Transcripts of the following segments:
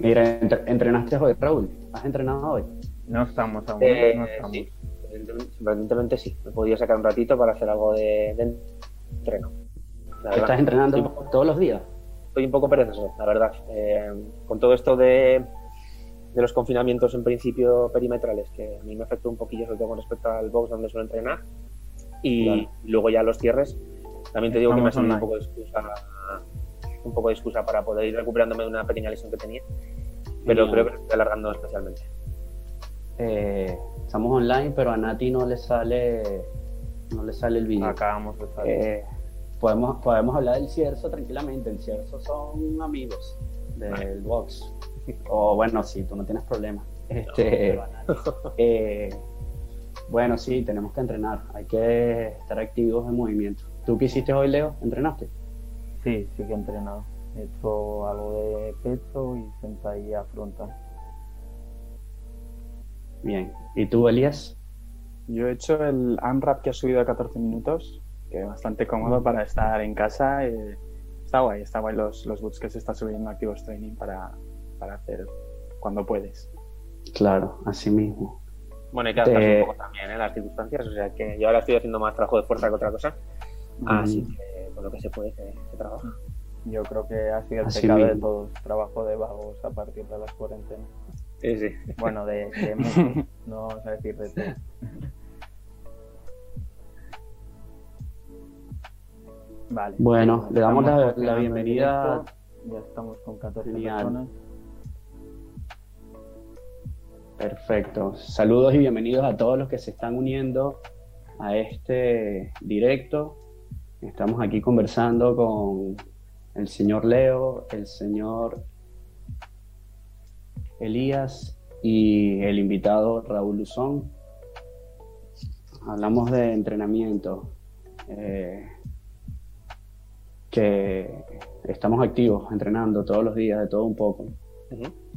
Mira, ¿entrenaste hoy, Raúl? ¿Has entrenado hoy? No estamos aún. Eh, no estamos. Sí, evidentemente sí. He podido sacar un ratito para hacer algo de, entreno. ¿Estás entrenando todos los días? Estoy un poco perezoso, la verdad. Eh, con todo esto de, de los confinamientos en principio perimetrales, que a mí me afectó un poquillo, sobre todo con respecto al box donde suelo entrenar, y luego ya los cierres, también te digo que me ha sido un poco de excusa un poco de excusa para poder ir recuperándome de una pequeña lesión que tenía. Pero creo que estoy alargando especialmente. Eh, estamos online, pero a Nati no le sale no le sale el vídeo. Acabamos de salir. Eh, podemos, podemos hablar del Cierzo tranquilamente. El Cierzo son amigos del box. O bueno, sí, tú no tienes problema. Este, eh, bueno, sí, tenemos que entrenar. Hay que estar activos en movimiento. ¿Tú qué hiciste hoy, Leo? ¿Entrenaste? Sí, sí que he entrenado. He hecho algo de pecho y sentadilla frontal. Bien. ¿Y tú, Elías? Yo he hecho el unwrap que ha subido a 14 minutos, que es bastante cómodo para estar en casa. está guay, está guay los, los boots que se está subiendo Activos Training para, para hacer cuando puedes. Claro, así mismo. Bueno, hay que adaptarse un poco también en ¿eh? las circunstancias, o sea que yo ahora estoy haciendo más trabajo de fuerza que otra cosa, así que lo que se puede se, trabaja. Yo creo que ha sido el pecado de todos, trabajo de vagos a partir de las cuarentenas. Sí, sí. Bueno, de, de no vamos a decir de todo. Vale. Bueno, le damos la, bienvenida. Ya estamos con 14 personas. Perfecto. Saludos y bienvenidos a todos los que se están uniendo a este directo. Estamos aquí conversando con el señor Leo, el señor Elías y el invitado Raúl Luzón. Hablamos de entrenamiento, eh, que estamos activos entrenando todos los días, de todo un poco.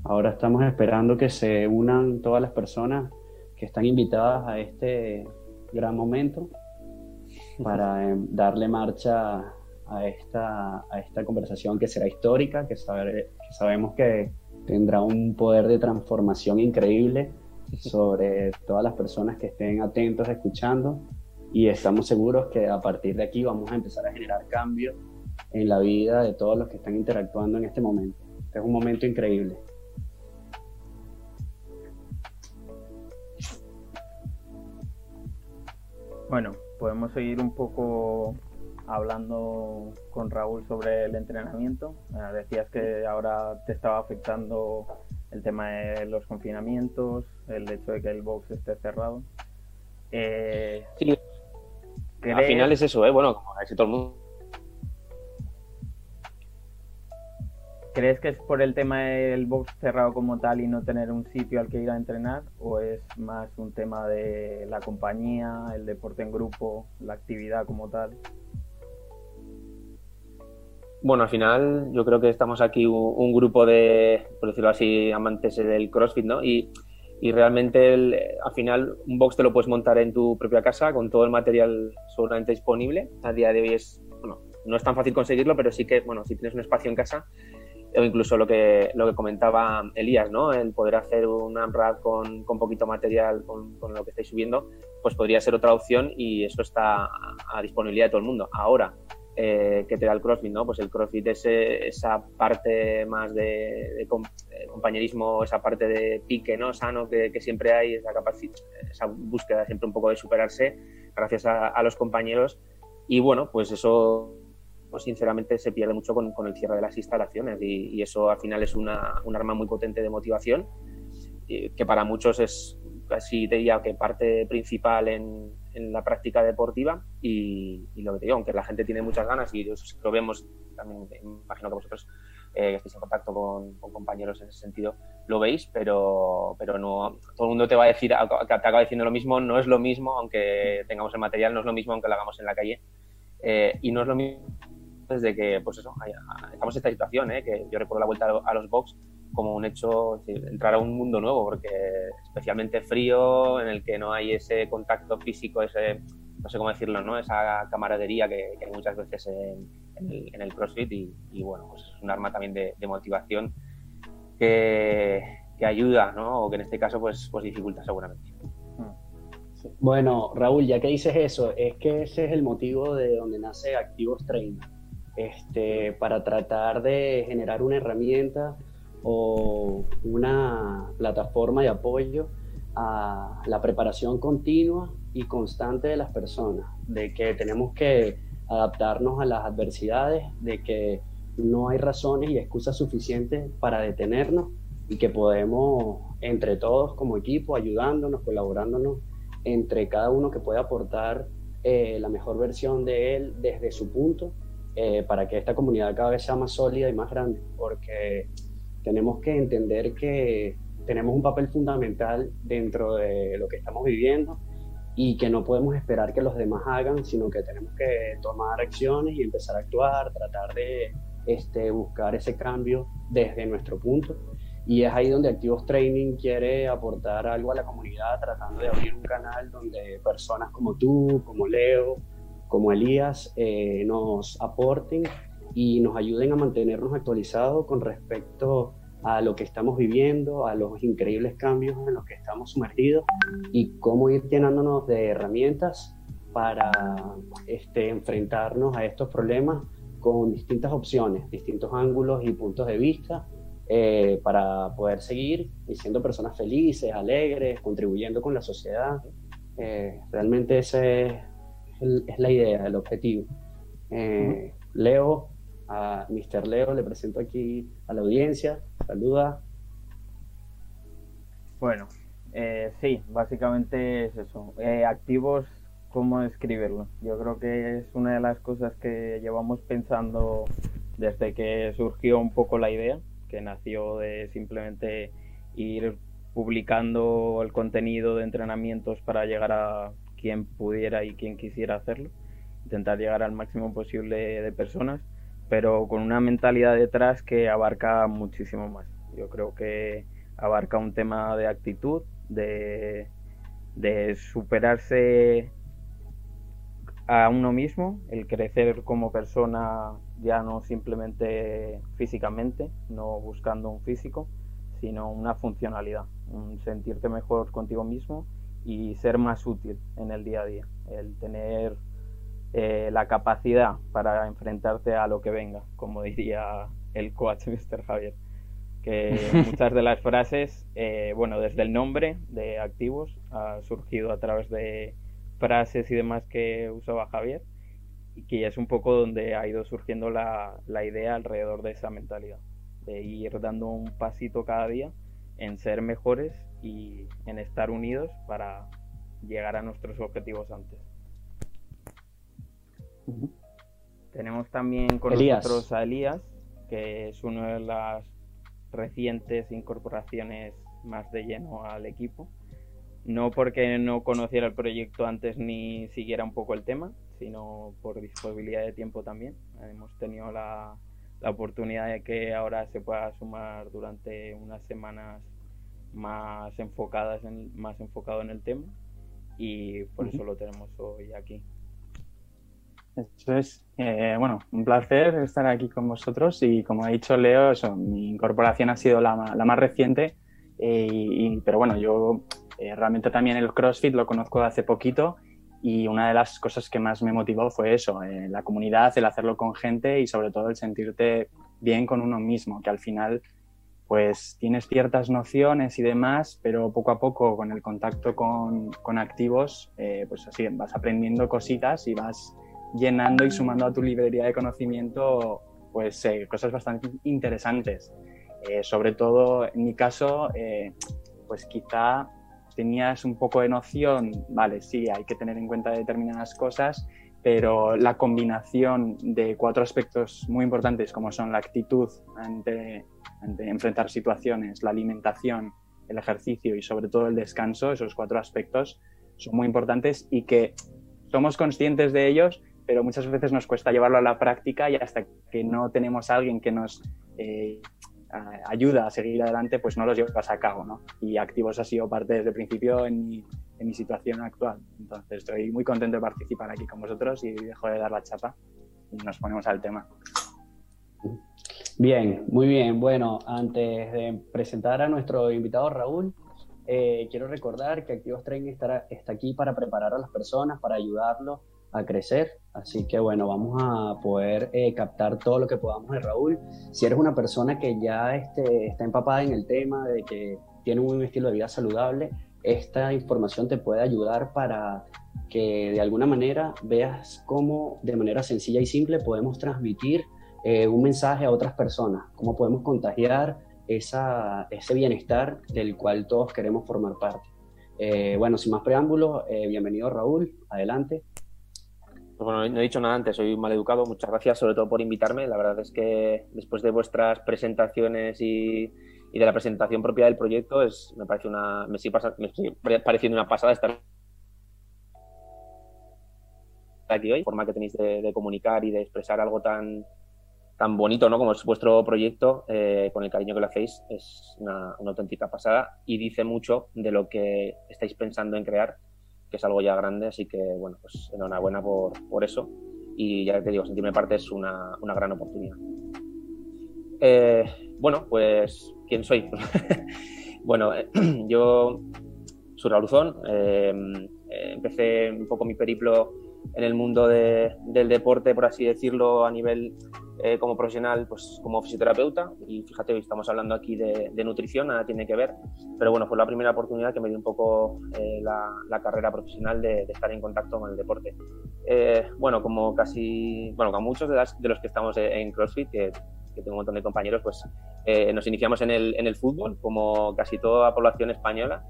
Ahora estamos esperando que se unan todas las personas que están invitadas a este gran momento para em, darle marcha a esta, a esta conversación que será histórica, que, saber, que sabemos que tendrá un poder de transformación increíble sobre todas las personas que estén atentos escuchando y estamos seguros que a partir de aquí vamos a empezar a generar cambios en la vida de todos los que están interactuando en este momento. es un momento increíble. Bueno, podemos seguir un poco hablando con Raúl sobre el entrenamiento. Eh, decías que ahora te estaba afectando el tema de los confinamientos, el hecho de que el box esté cerrado. Eh, sí, al final es eso, ¿eh? bueno, como casi todo el mundo ¿Crees que es por el tema del box cerrado como tal y no tener un sitio al que ir a entrenar? ¿O es más un tema de la compañía, el deporte en grupo, la actividad como tal? Bueno, al final yo creo que estamos aquí un, grupo de, por decirlo así, amantes del CrossFit, ¿no? Y, realmente al final un box te lo puedes montar en tu propia casa con todo el material seguramente disponible. A día de hoy es, bueno, no es tan fácil conseguirlo, pero sí que, bueno, si tienes un espacio en casa, o incluso lo que, lo que comentaba Elías, ¿no? El poder hacer un AMRAP con, con poquito material, con, lo que estáis subiendo, pues podría ser otra opción y eso está a, disponibilidad de todo el mundo. Ahora, eh, que te da el CrossFit, ¿no? Pues el CrossFit es esa parte más de, compañerismo, esa parte de pique, ¿no? Sano que, siempre hay, esa, búsqueda siempre un poco de superarse gracias a los compañeros. Y bueno, pues eso pues sinceramente se pierde mucho con, el cierre de las instalaciones y, eso al final es una, un arma muy potente de motivación que para muchos es casi diría que parte principal en, la práctica deportiva y, lo que te digo, aunque la gente tiene muchas ganas y eso lo vemos también, imagino que vosotros eh, estéis en contacto con, compañeros en ese sentido, lo veis, pero, pero no, todo el mundo te va a decir, te acaba diciendo lo mismo, no es lo mismo, aunque tengamos el material, no es lo mismo aunque lo hagamos en la calle eh, y no es lo mismo desde que, pues eso, estamos en esta situación, ¿eh? que yo recuerdo la vuelta a los box como un hecho, entrar a un mundo nuevo, porque especialmente frío, en el que no hay ese contacto físico, ese, no sé cómo decirlo, ¿no? esa camaradería que, hay muchas veces en, el, CrossFit y, bueno, pues es un arma también de, motivación que, ayuda, ¿no? O que en este caso pues, pues dificulta seguramente. Bueno, Raúl, ya que dices eso, es que ese es el motivo de donde nace Activos Training, este, para tratar de generar una herramienta o una plataforma de apoyo a la preparación continua y constante de las personas, de que tenemos que adaptarnos a las adversidades, de que no hay razones y excusas suficientes para detenernos y que podemos entre todos como equipo, ayudándonos, colaborándonos, entre cada uno que pueda aportar eh, la mejor versión de él desde su punto, eh, para que esta comunidad cada vez sea más sólida y más grande, porque tenemos que entender que tenemos un papel fundamental dentro de lo que estamos viviendo y que no podemos esperar que los demás hagan, sino que tenemos que tomar acciones y empezar a actuar, tratar de este, buscar ese cambio desde nuestro punto. Y es ahí donde Activos Training quiere aportar algo a la comunidad, tratando de abrir un canal donde personas como tú, como Leo, como Elías, eh, nos aporten y nos ayuden a mantenernos actualizados con respecto a lo que estamos viviendo, a los increíbles cambios en los que estamos sumergidos y cómo ir llenándonos de herramientas para este, enfrentarnos a estos problemas con distintas opciones, distintos ángulos y puntos de vista eh, para poder seguir siendo personas felices, alegres, contribuyendo con la sociedad. Eh, realmente esa es, la idea, el objetivo. Eh, Leo, a Mr. Leo le presento aquí a la audiencia. Saluda. Bueno, eh, sí, básicamente es eso. Eh, activos, ¿cómo escribirlo? Yo creo que es una de las cosas que llevamos pensando desde que surgió un poco la idea, que nació de simplemente ir publicando el contenido de entrenamientos para llegar a quien pudiera y quien quisiera hacerlo, intentar llegar al máximo posible de personas pero con una mentalidad detrás que abarca muchísimo más. Yo creo que abarca un tema de actitud, de, superarse a uno mismo, el crecer como persona ya no simplemente físicamente, no buscando un físico, sino una funcionalidad, un sentirte mejor contigo mismo y ser más útil en el día a día, el tener eh, la capacidad para enfrentarte a lo que venga, como diría el coach Mr. Javier. Que muchas de las frases, eh, bueno, desde el nombre de activos ha surgido a través de frases y demás que usaba Javier y que es un poco donde ha ido surgiendo la, la idea alrededor de esa mentalidad, de ir dando un pasito cada día en ser mejores y en estar unidos para llegar a nuestros objetivos antes. Tenemos también con nosotros a Elías, que es una de las recientes incorporaciones más de lleno al equipo. No porque no conociera el proyecto antes ni siguiera un poco el tema, sino por disponibilidad de tiempo también. Hemos tenido la, oportunidad de que ahora se pueda sumar durante unas semanas más enfocadas en, más enfocado en el tema y por eso lo tenemos hoy aquí. Eso es, eh, bueno, un placer estar aquí con vosotros y como ha dicho Leo, mi incorporación ha sido la, más reciente, eh, pero bueno, yo eh, realmente también el CrossFit lo conozco de hace poquito y una de las cosas que más me motivó fue eso, la comunidad, el hacerlo con gente y sobre todo el sentirte bien con uno mismo, que al final pues tienes ciertas nociones y demás, pero poco a poco con el contacto con, con activos, pues así vas aprendiendo cositas y vas llenando y sumando a tu librería de conocimiento pues eh, cosas bastante interesantes. Eh, sobre todo en mi caso, eh, pues quizá tenías un poco de noción, vale, sí, hay que tener en cuenta determinadas cosas, pero la combinación de cuatro aspectos muy importantes como son la actitud ante, ante enfrentar situaciones, la alimentación, el ejercicio y sobre todo el descanso, esos cuatro aspectos son muy importantes y que somos conscientes de ellos, pero muchas veces nos cuesta llevarlo a la práctica y hasta que no tenemos alguien que nos eh, ayuda a seguir adelante, pues no los llevas a cabo, ¿no? Y Activos ha sido parte desde el principio en mi, en mi situación actual. Entonces estoy muy contento de participar aquí con vosotros y dejo de dar la chapa y nos ponemos al tema. Bien, muy bien. Bueno, antes de presentar a nuestro invitado Raúl, eh, quiero recordar que Activos Training está, está aquí para preparar a las personas, para ayudarlos a crecer. Así que bueno, vamos a poder eh, captar todo lo que podamos de Raúl. Si eres una persona que ya este, está empapada en el tema de que tiene un estilo de vida saludable, esta información te puede ayudar para que de alguna manera veas cómo de manera sencilla y simple podemos transmitir eh, un mensaje a otras personas, cómo podemos contagiar ese bienestar del cual todos queremos formar parte. Eh, bueno, sin más preámbulos, bienvenido Raúl, adelante. Bueno, no he dicho nada antes, soy mal educado. Muchas gracias sobre todo por invitarme. La verdad es que después de vuestras presentaciones y, de la presentación propia del proyecto, es, me parece una, me sigue, pareciendo una pasada estar aquí hoy. La forma que tenéis de, comunicar y de expresar algo tan, tan bonito ¿no? como es vuestro proyecto, eh, con el cariño que lo hacéis, es una, auténtica pasada y dice mucho de lo que estáis pensando en crear que es algo ya grande, así que bueno, pues enhorabuena por, por eso y ya te digo, sentirme parte es una, una gran oportunidad. Eh, bueno, pues, ¿quién soy? bueno, eh, yo Raúl eh, empecé un poco mi periplo en el mundo del deporte, por así decirlo, a nivel eh, como profesional, pues como fisioterapeuta. Y fíjate, hoy estamos hablando aquí de, nutrición, nada tiene que ver. Pero bueno, fue la primera oportunidad que me dio un poco eh, la, carrera profesional de, estar en contacto con el deporte. Eh, bueno, como casi, bueno, como muchos de, de los que estamos en CrossFit, que, que, tengo un montón de compañeros, pues nos iniciamos en el, en el fútbol, como casi toda la población española.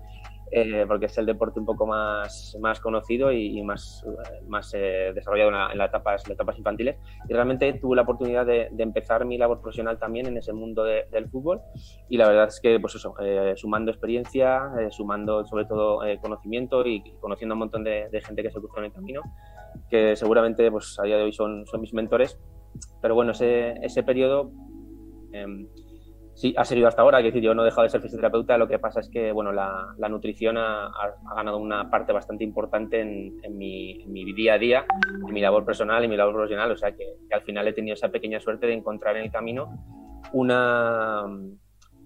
Eh, porque es el deporte un poco más, más conocido y, más, más eh, desarrollado en, las, etapas, las etapas infantiles. Y realmente tuve la oportunidad de, empezar mi labor profesional también en ese mundo del fútbol. Y la verdad es que, pues eso, eh, sumando experiencia, sumando sobre todo conocimiento y conociendo a un montón de, gente que se cruzó en el camino, que seguramente pues, a día de hoy son, son mis mentores. Pero bueno, ese, ese periodo em, Sí, ha seguido hasta ahora, es decir, yo no he dejado de ser fisioterapeuta, lo que pasa es que bueno, la, nutrición ha, ganado una parte bastante importante en, mi, día a día, en mi labor personal y mi labor profesional, o sea que, al final he tenido esa pequeña suerte de encontrar en el camino una,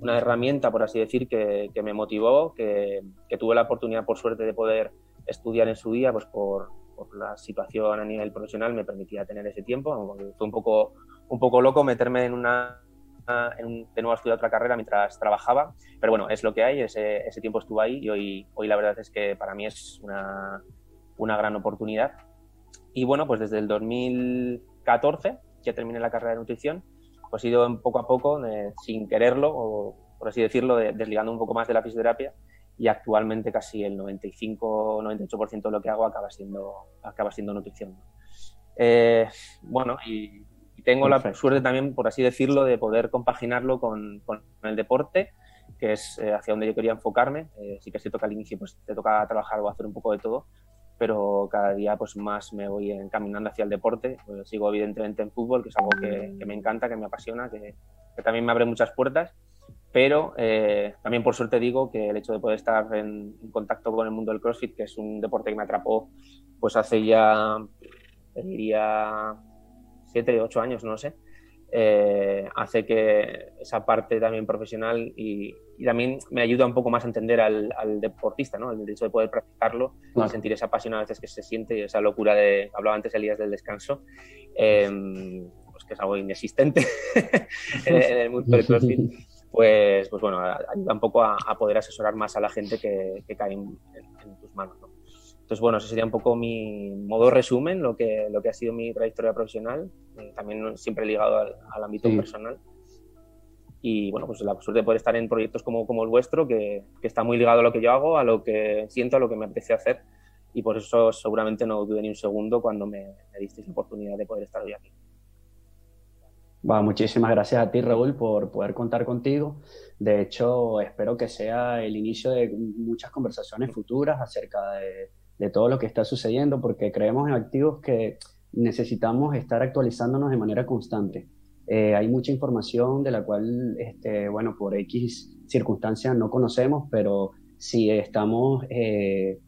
una herramienta, por así decir, que, me motivó, que, tuve la oportunidad, por suerte, de poder estudiar en su día, pues por, por la situación a nivel profesional me permitía tener ese tiempo, fue un poco, un poco loco meterme en una en de nuevo a estudiar otra carrera mientras trabajaba, pero bueno, es lo que hay, ese, ese tiempo estuvo ahí y hoy, hoy la verdad es que para mí es una, una gran oportunidad. Y bueno, pues desde el 2014, ya terminé la carrera de nutrición, pues he ido poco a poco, sin quererlo, o por así decirlo, desligando un poco más de la fisioterapia y actualmente casi el 95-98% de lo que hago acaba siendo, acaba siendo nutrición. Eh, bueno, y tengo la suerte también, por así decirlo, de poder compaginarlo con, el deporte, que es eh, hacia donde yo quería enfocarme. Eh, sí que cierto que al inicio pues, te toca trabajar o hacer un poco de todo, pero cada día pues, más me voy encaminando hacia el deporte. Pues, sigo evidentemente en fútbol, que es algo que, me encanta, que me apasiona, que, también me abre muchas puertas. Pero eh, también por suerte digo que el hecho de poder estar en, en, contacto con el mundo del CrossFit, que es un deporte que me atrapó pues hace ya, diría, siete, ocho años, no sé, eh, hace que esa parte también profesional y, también me ayuda un poco más a entender al, deportista, ¿no? El hecho de poder practicarlo, sentir esa pasión a veces que se siente, esa locura de, hablaba antes Elías del descanso, em, pues que es algo inexistente en, el mundo del CrossFit. Pues, pues bueno, ayuda un poco a, poder asesorar más a la gente que, cae en, en tus manos. ¿no? Entonces, bueno, ese sería un poco mi modo resumen, lo que, lo que ha sido mi trayectoria profesional, eh, también siempre ligado al, ámbito personal. Y bueno, pues la suerte de poder estar en proyectos como, como el vuestro, que, que, está muy ligado a lo que yo hago, a lo que siento, a lo que me apetece hacer. Y por eso seguramente no dudé ni un segundo cuando me, me disteis la oportunidad de poder estar hoy aquí. Bueno, muchísimas gracias a ti, Raúl, por poder contar contigo. De hecho, espero que sea el inicio de muchas conversaciones futuras acerca de de todo lo que está sucediendo, porque creemos en activos que necesitamos estar actualizándonos de manera constante. Eh, hay mucha información de la cual, este, bueno, por X circunstancias no conocemos, pero si estamos eh,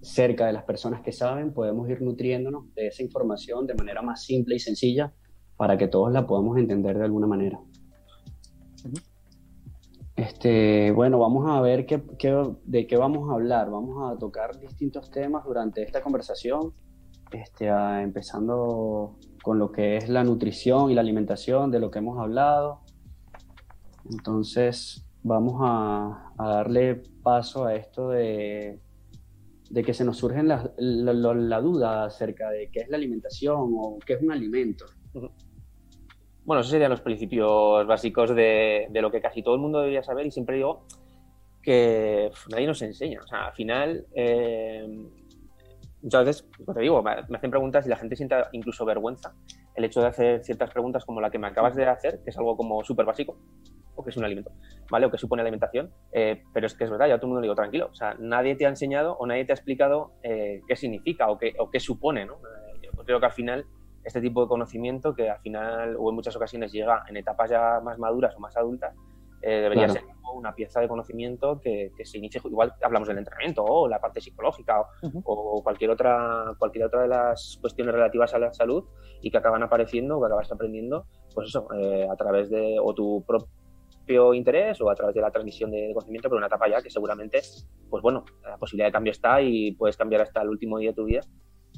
cerca de las personas que saben, podemos ir nutriéndonos de esa información de manera más simple y sencilla para que todos la podamos entender de alguna manera. Este, bueno, vamos a ver qué, de qué vamos a hablar. Vamos a tocar distintos temas durante esta conversación, este, empezando con lo que es la nutrición y la alimentación, de lo que hemos hablado. Entonces, vamos a, darle paso a esto de, de que se nos surge la, la, duda acerca de qué es la alimentación o qué es un alimento. Bueno, esos serían los principios básicos de, lo que casi todo el mundo debería saber y siempre digo que nadie nos enseña. O sea, al final, eh, muchas veces, pues te digo, me hacen preguntas y la gente siente incluso vergüenza el hecho de hacer ciertas preguntas como la que me acabas de hacer, que es algo como súper básico, o que es un alimento, ¿vale? O que supone alimentación, eh, pero es que es verdad, ya todo el mundo le digo, tranquilo, o sea, nadie te ha enseñado o nadie te ha explicado eh, qué significa o qué, o qué supone, ¿no? yo creo que al final este tipo de conocimiento que al final o en muchas ocasiones llega en etapas ya más maduras o más adultas, eh, debería ser una pieza de conocimiento que, se inicie, igual hablamos del entrenamiento o la parte psicológica o, cualquier, otra, cualquier otra de las cuestiones relativas a la salud y que acaban apareciendo o que acabas aprendiendo, pues eso, eh, a través de o tu propio interés o a través de la transmisión de conocimiento, pero una etapa ya que seguramente, pues bueno, la posibilidad de cambio está y puedes cambiar hasta el último día de tu vida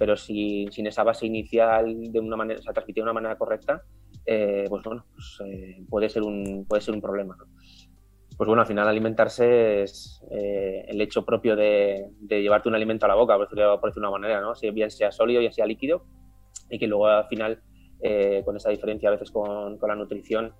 pero si, sin esa base inicial de una manera, o sea, transmitida de una manera correcta, eh, pues bueno, pues, eh, puede, ser un, puede ser un problema. Pues bueno, al final alimentarse es eh, el hecho propio de, llevarte un alimento a la boca, por decirlo, por de una manera, ¿no? Si bien sea sólido y sea líquido, y que luego al final, con esa diferencia a veces con, con la nutrición,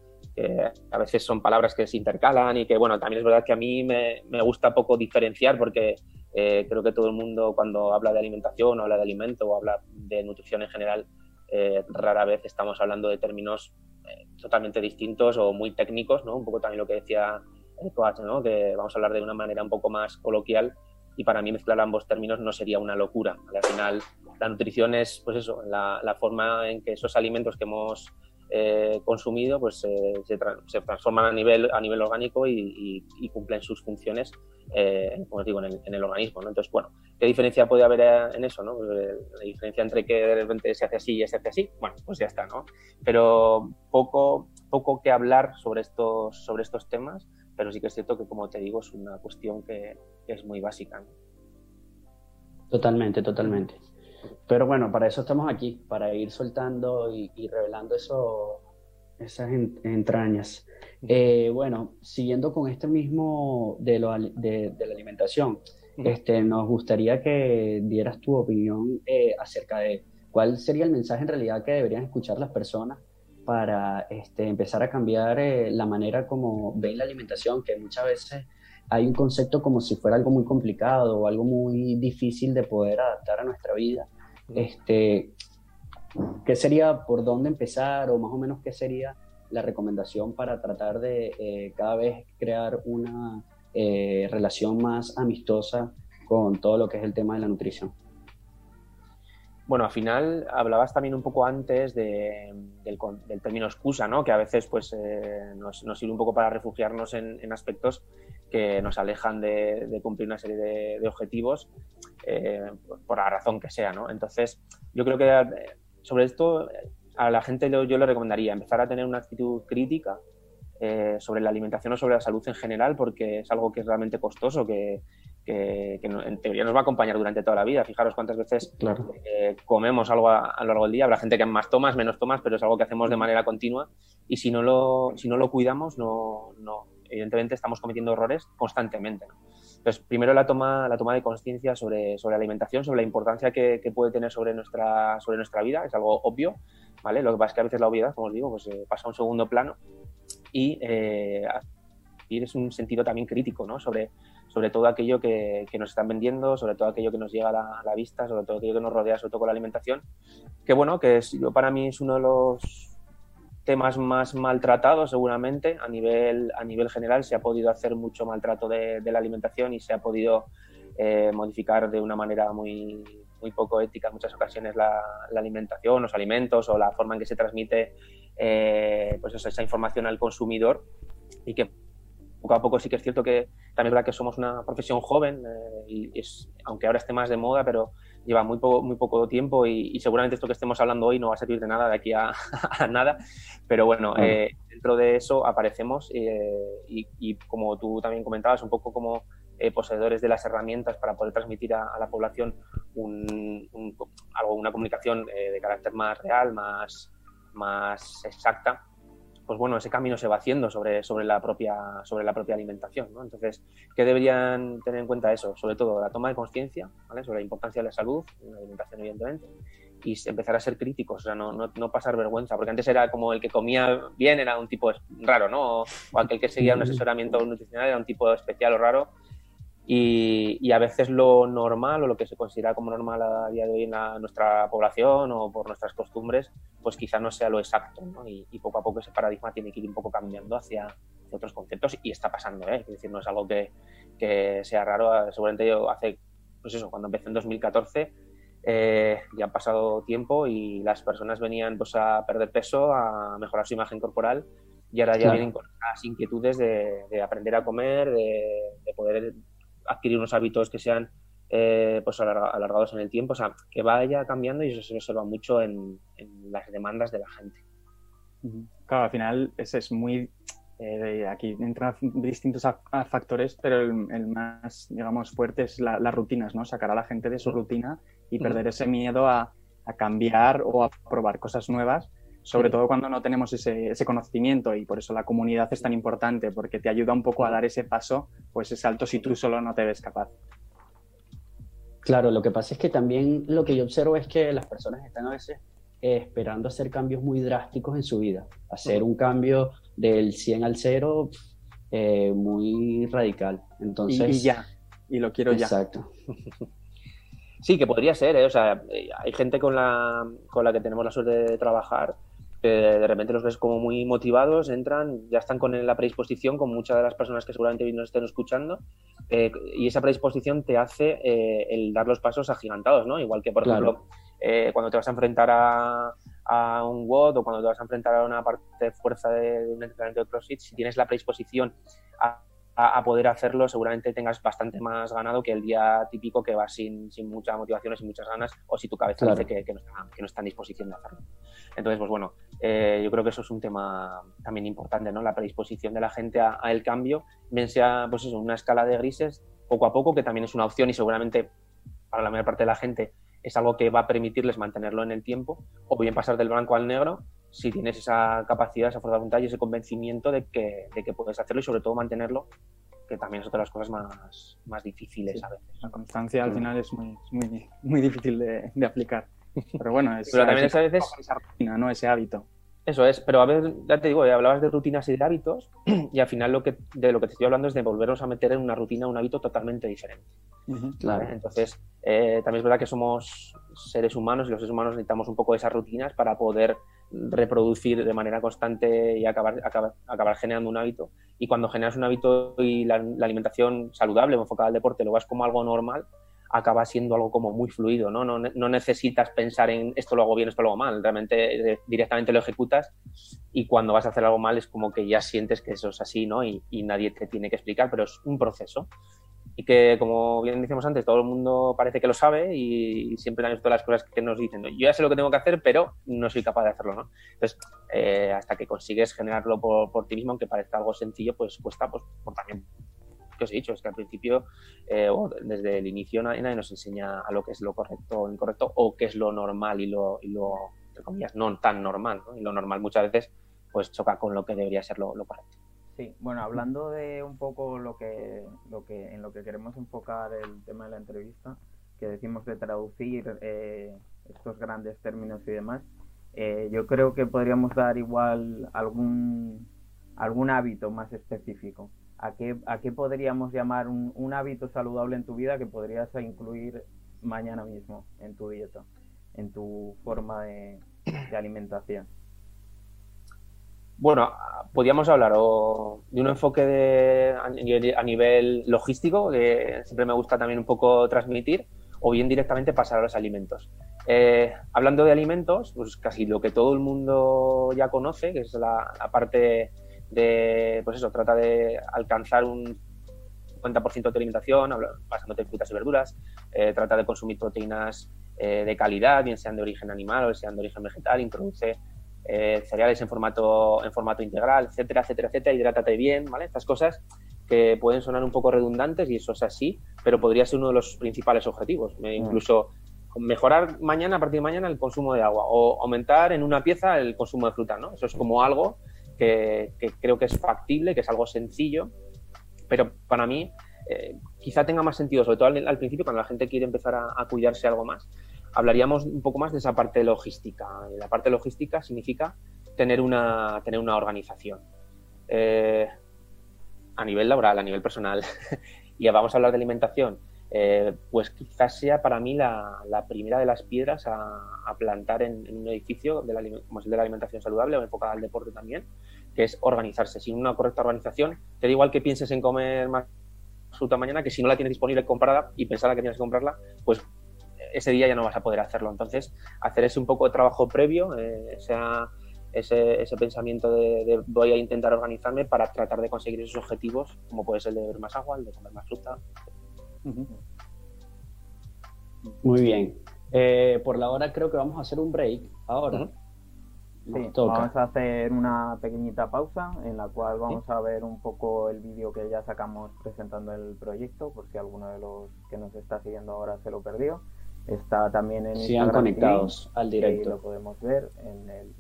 a veces son palabras que se intercalan y que, bueno, también es verdad que a mí me, me gusta poco diferenciar porque eh, creo que todo el mundo cuando habla de alimentación o habla de alimento o habla de nutrición en general, eh, rara vez estamos hablando de términos eh, totalmente distintos o muy técnicos, ¿no? Un poco también lo que decía el coach, ¿no? Que vamos a hablar de una manera un poco más coloquial y para mí mezclar ambos términos no sería una locura. Al final, la nutrición es, pues eso, la, la forma en que esos alimentos que hemos eh, consumido pues se, se, transforman a nivel, a nivel orgánico y, cumplen sus funciones eh, como os digo, en el, organismo. ¿no? Entonces, bueno, ¿qué diferencia puede haber eh, en eso? ¿no? Pues, la diferencia entre que de repente se hace así y se hace así, bueno, pues ya está, ¿no? Pero poco, poco que hablar sobre estos, sobre estos temas, pero sí que es cierto que, como te digo, es una cuestión que, es muy básica. Totalmente, totalmente. Pero bueno, para eso estamos aquí, para ir soltando y, revelando eso, esas entrañas. Eh, bueno, siguiendo con este mismo de, lo, de, la alimentación, este, nos gustaría que dieras tu opinión eh, acerca de cuál sería el mensaje en realidad que deberían escuchar las personas para este, empezar a cambiar eh, la manera como ven la alimentación, que muchas veces hay un concepto como si fuera algo muy complicado o algo muy difícil de poder adaptar a nuestra vida. Este, ¿Qué sería por dónde empezar o más o menos qué sería la recomendación para tratar de eh, cada vez crear una eh, relación más amistosa con todo lo que es el tema de la nutrición? Bueno, al final hablabas también un poco antes del, término excusa, ¿no? Que a veces pues, eh, nos, sirve un poco para refugiarnos en, aspectos que nos alejan de, cumplir una serie de, objetivos eh, por la razón que sea, ¿no? Entonces, yo creo que eh, sobre esto a la gente yo, le recomendaría empezar a tener una actitud crítica sobre la alimentación o sobre la salud en general, porque es algo que es realmente costoso, que, que, en teoría nos va a acompañar durante toda la vida. Fijaros cuántas veces eh, comemos algo a, lo largo del día. Habrá gente que más tomas, menos tomas, pero es algo que hacemos de manera continua y si no lo, si no lo cuidamos, no, no evidentemente estamos cometiendo errores constantemente. Entonces, primero la toma, la toma de conciencia sobre, sobre la alimentación, sobre la importancia que, puede tener sobre nuestra, sobre nuestra vida, es algo obvio, ¿vale? Lo que pasa es que a veces la obviedad, como os digo, pues eh, pasa a un segundo plano y eh, es un sentido también crítico, ¿no? Sobre, sobre todo aquello que, nos están vendiendo, sobre todo aquello que nos llega a la, vista, sobre todo aquello que nos rodea, sobre todo con la alimentación, que bueno, que es, yo para mí es uno de los temas más maltratados seguramente a nivel, a nivel general, se ha podido hacer mucho maltrato de, la alimentación y se ha podido eh, modificar de una manera muy, muy poco ética en muchas ocasiones la, alimentación, los alimentos o la forma en que se transmite eh, pues esa información al consumidor y que poco a poco sí que es cierto que también es verdad que somos una profesión joven, eh, y es, aunque ahora esté más de moda, pero lleva muy, poco, muy poco tiempo y, seguramente esto que estemos hablando hoy no va a servir de nada de aquí a, nada, pero bueno, eh, dentro de eso aparecemos eh, y, como tú también comentabas, un poco como eh, poseedores de las herramientas para poder transmitir a, la población un, algo, una comunicación de carácter más real, más, más exacta pues bueno, ese camino se va haciendo sobre, sobre, la, propia, sobre la propia alimentación. ¿no? Entonces, ¿qué deberían tener en cuenta eso? Sobre todo la toma de conciencia sobre la importancia de la salud, la alimentación evidentemente, y empezar a ser críticos, o sea, no, no, no, pasar vergüenza, porque antes era como el que comía bien era un tipo raro, ¿no? O, aquel que seguía un asesoramiento nutricional era un tipo especial o raro, y, a veces lo normal o lo que se considera como normal a día de hoy en nuestra población o por nuestras costumbres, pues quizá no sea lo exacto. ¿no? Y, poco a poco ese paradigma tiene que ir un poco cambiando hacia, otros conceptos y está pasando. ¿eh? Es decir, no es algo que, que, sea raro. Seguramente yo hace, pues eso, cuando empecé en 2014, eh, ya ha pasado tiempo y las personas venían pues, a perder peso, a mejorar su imagen corporal y ahora ya vienen con las inquietudes de, aprender a comer, de, de poder adquirir unos hábitos que sean eh, pues alargados en el tiempo, o sea, que vaya cambiando y eso se observa mucho en, las demandas de la gente. Claro, al final ese es muy... Eh, aquí entran distintos factores, pero el, más, digamos, fuerte es las rutinas, ¿no? Sacar a la gente de su rutina y perder ese miedo a, cambiar o a probar cosas nuevas sobre todo cuando no tenemos ese, conocimiento y por eso la comunidad es tan importante, porque te ayuda un poco a dar ese paso, pues ese salto si tú solo no te ves capaz. Claro, lo que pasa es que también lo que yo observo es que las personas están a veces eh, esperando hacer cambios muy drásticos en su vida, hacer un cambio del 100 al 0 eh, muy radical. Entonces, y, ya, y lo quiero ya. Exacto. Sí, que podría ser, ¿eh? o sea, hay gente con la, con la que tenemos la suerte de trabajar que de repente los ves como muy motivados, entran, ya están con la predisposición, con muchas de las personas que seguramente nos estén escuchando, eh, y esa predisposición te hace eh, el dar los pasos agigantados, ¿no? Igual que, por ejemplo, eh, cuando te vas a enfrentar a, a un WOD o cuando te vas a enfrentar a una parte de fuerza de, de un entrenamiento de CrossFit, si tienes la predisposición a a, poder hacerlo, seguramente tengas bastante más ganado que el día típico que vas sin, sin mucha motivación, sin muchas ganas, o si tu cabeza dice que, no está, que, no está, en disposición de hacerlo. Entonces, pues bueno, eh, yo creo que eso es un tema también importante, ¿no? La predisposición de la gente a, el cambio, bien sea, pues eso, una escala de grises, poco a poco, que también es una opción y seguramente para la mayor parte de la gente es algo que va a permitirles mantenerlo en el tiempo, o bien pasar del blanco al negro, si tienes esa capacidad, esa fuerza de voluntad y ese convencimiento de que, de que puedes hacerlo y sobre todo mantenerlo, que también es otra de las cosas más, más difíciles a veces. La constancia al final es muy, muy, muy difícil de, de, aplicar. Pero bueno, es, Pero también es a veces... Esa rutina, ¿no? Ese hábito. Eso es, pero a ver, ya te digo, hablabas de rutinas y de hábitos y al final lo que, de lo que te estoy hablando es de volvernos a meter en una rutina, un hábito totalmente diferente. claro. Entonces, eh, también es verdad que somos seres humanos y los seres humanos necesitamos un poco de esas rutinas para poder reproducir de manera constante y acabar, acabar, generando un hábito. Y cuando generas un hábito y la, alimentación saludable enfocada al deporte lo vas como algo normal, acaba siendo algo como muy fluido, ¿no? ¿no? No, necesitas pensar en esto lo hago bien, esto lo hago mal, realmente eh, directamente lo ejecutas y cuando vas a hacer algo mal es como que ya sientes que eso es así, ¿no? Y, y nadie te tiene que explicar, pero es un proceso y que, como bien decíamos antes, todo el mundo parece que lo sabe y siempre han visto las cosas que nos dicen. Yo ya sé lo que tengo que hacer, pero no soy capaz de hacerlo, ¿no? Entonces, eh, hasta que consigues generarlo por, ti mismo, aunque parezca algo sencillo, pues cuesta, pues por también que os he dicho, es que al principio, eh, o desde el inicio, nadie, nos enseña a lo que es lo correcto o incorrecto, o qué es lo normal y lo, y lo entre comillas, no tan normal, ¿no? Y lo normal muchas veces, pues choca con lo que debería ser lo correcto. Sí, bueno, hablando de un poco lo que, lo que, en lo que queremos enfocar el tema de la entrevista, que decimos de traducir eh, estos grandes términos y demás, eh, yo creo que podríamos dar igual algún, algún hábito más específico. ¿A qué, a qué podríamos llamar un, un hábito saludable en tu vida que podrías incluir mañana mismo en tu dieta, en tu forma de alimentación? Bueno, podríamos hablar o de un enfoque de, a, nivel logístico, que siempre me gusta también un poco transmitir, o bien directamente pasar a los alimentos. Eh, hablando de alimentos, pues casi lo que todo el mundo ya conoce, que es la, parte de, pues eso, trata de alcanzar un, 50% de tu alimentación, basándote en frutas y verduras, eh, trata de consumir proteínas eh, de calidad, bien sean de origen animal o sean de origen vegetal, introduce eh, cereales en formato, en formato integral, etcétera, etcétera, etcétera, hidrátate bien, ¿vale? Estas cosas que pueden sonar un poco redundantes y eso es así, pero podría ser uno de los principales objetivos. Mm. incluso mejorar mañana, a partir de mañana, el consumo de agua o aumentar en una pieza el consumo de fruta, ¿no? Eso es como algo que, creo que es factible, que es algo sencillo, pero para mí eh, quizá tenga más sentido, sobre todo al, principio, cuando la gente quiere empezar a, cuidarse algo más. Hablaríamos un poco más de esa parte logística. La parte logística significa tener una, tener una organización. Eh, a nivel laboral, a nivel personal, y vamos a hablar de alimentación, eh, pues quizás sea para mí la, primera de las piedras a, plantar en, un edificio de la, como es el de la alimentación saludable o enfocada al deporte también, que es organizarse. Sin una correcta organización, te da igual que pienses en comer más fruta mañana, que si no la tienes disponible comprada y pensar que tienes que comprarla, pues ese día ya no vas a poder hacerlo. Entonces, hacer ese un poco de trabajo previo, eh, sea ese, ese, pensamiento de, voy a intentar organizarme para tratar de conseguir esos objetivos, como puede ser el de beber más agua, el de comer más fruta, muy bien. Eh, por la hora creo que vamos a hacer un break ahora. vamos a hacer una pequeñita pausa en la cual vamos a ver un poco el vídeo que ya sacamos presentando el proyecto, por si alguno de los que nos está siguiendo ahora se lo perdió. Está también en Sigan conectados al directo. lo podemos ver en el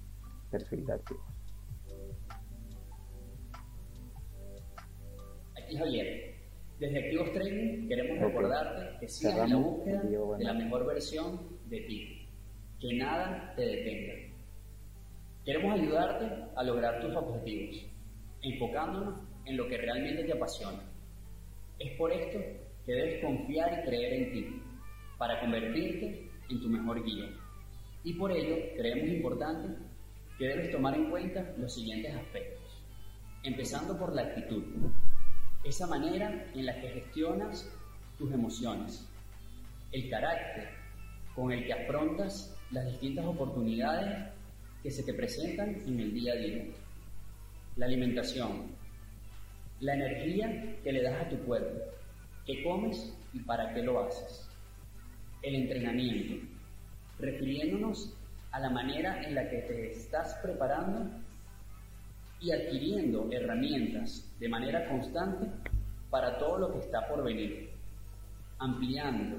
perfil de activos. Aquí Javier. Desde Activos Training queremos recordarte que sigas en la búsqueda de la mejor versión de ti, que nada te detenga. Queremos ayudarte a lograr tus objetivos, enfocándonos en lo que realmente te apasiona. Es por esto que debes confiar y creer en ti, para convertirte en tu mejor guía. Y por ello creemos importante que debes tomar en cuenta los siguientes aspectos, empezando por la actitud esa manera en la que gestionas tus emociones, el carácter con el que afrontas las distintas oportunidades que se te presentan en el día a día, la alimentación, la energía que le das a tu cuerpo, qué comes y para qué lo haces, el entrenamiento, refiriéndonos a la manera en la que te estás preparando y adquiriendo herramientas de manera constante para todo lo que está por venir, ampliando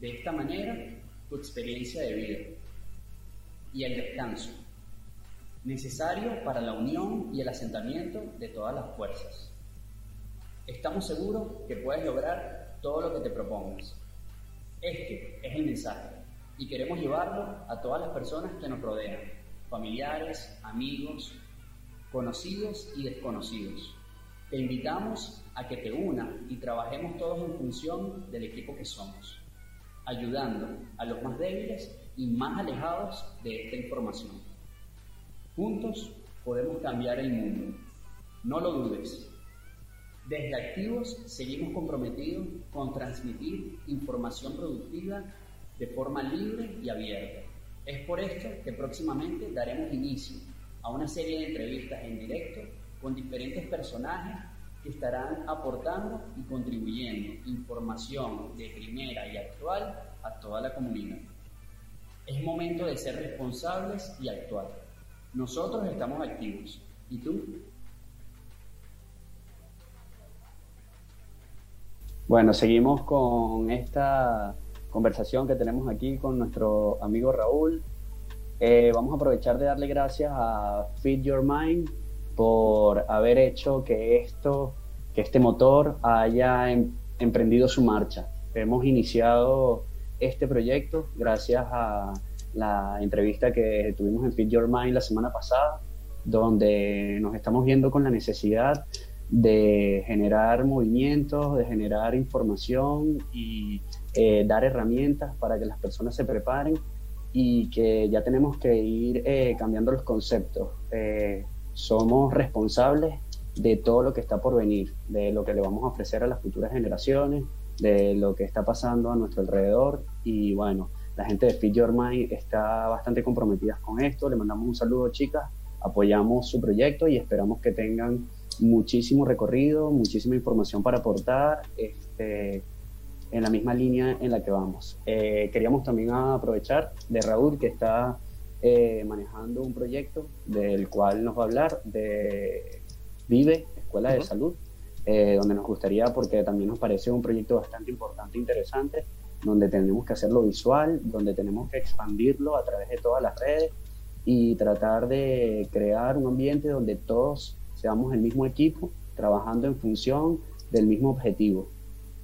de esta manera tu experiencia de vida y el descanso, necesario para la unión y el asentamiento de todas las fuerzas. Estamos seguros que puedes lograr todo lo que te propongas. Este es el mensaje y queremos llevarlo a todas las personas que nos rodean, familiares, amigos, conocidos y desconocidos. Te invitamos a que te una y trabajemos todos en función del equipo que somos, ayudando a los más débiles y más alejados de esta información. Juntos podemos cambiar el mundo. No lo dudes. Desde Activos seguimos comprometidos con transmitir información productiva de forma libre y abierta. Es por esto que próximamente daremos inicio a una serie de entrevistas en directo con diferentes personajes que estarán aportando y contribuyendo información de primera y actual a toda la comunidad. Es momento de ser responsables y actuar. Nosotros estamos activos. ¿Y tú? Bueno, seguimos con esta conversación que tenemos aquí con nuestro amigo Raúl eh, vamos a aprovechar de darle gracias a Feed Your Mind por haber hecho que esto, que este motor haya em, emprendido su marcha. Hemos iniciado este proyecto gracias a la entrevista que tuvimos en Feed Your Mind la semana pasada, donde nos estamos viendo con la necesidad de generar movimientos, de generar información y eh, dar herramientas para que las personas se preparen y que ya tenemos que ir eh, cambiando los conceptos. Eh, somos responsables de todo lo que está por venir, de lo que le vamos a ofrecer a las futuras generaciones, de lo que está pasando a nuestro alrededor. Y bueno, la gente de Feed Your Mind está bastante comprometida con esto, le mandamos un saludo chicas, apoyamos su proyecto y esperamos que tengan muchísimo recorrido, muchísima información para aportar este, en la misma línea en la que vamos. Eh, queríamos también aprovechar de Raúl que está eh, manejando un proyecto del cual nos va a hablar de Vive, Escuela de Salud, eh, donde nos gustaría, porque también nos parece un proyecto bastante importante e interesante, donde tenemos que hacerlo visual, donde tenemos que expandirlo a través de todas las redes y tratar de crear un ambiente donde todos seamos el mismo equipo, trabajando en función del mismo objetivo,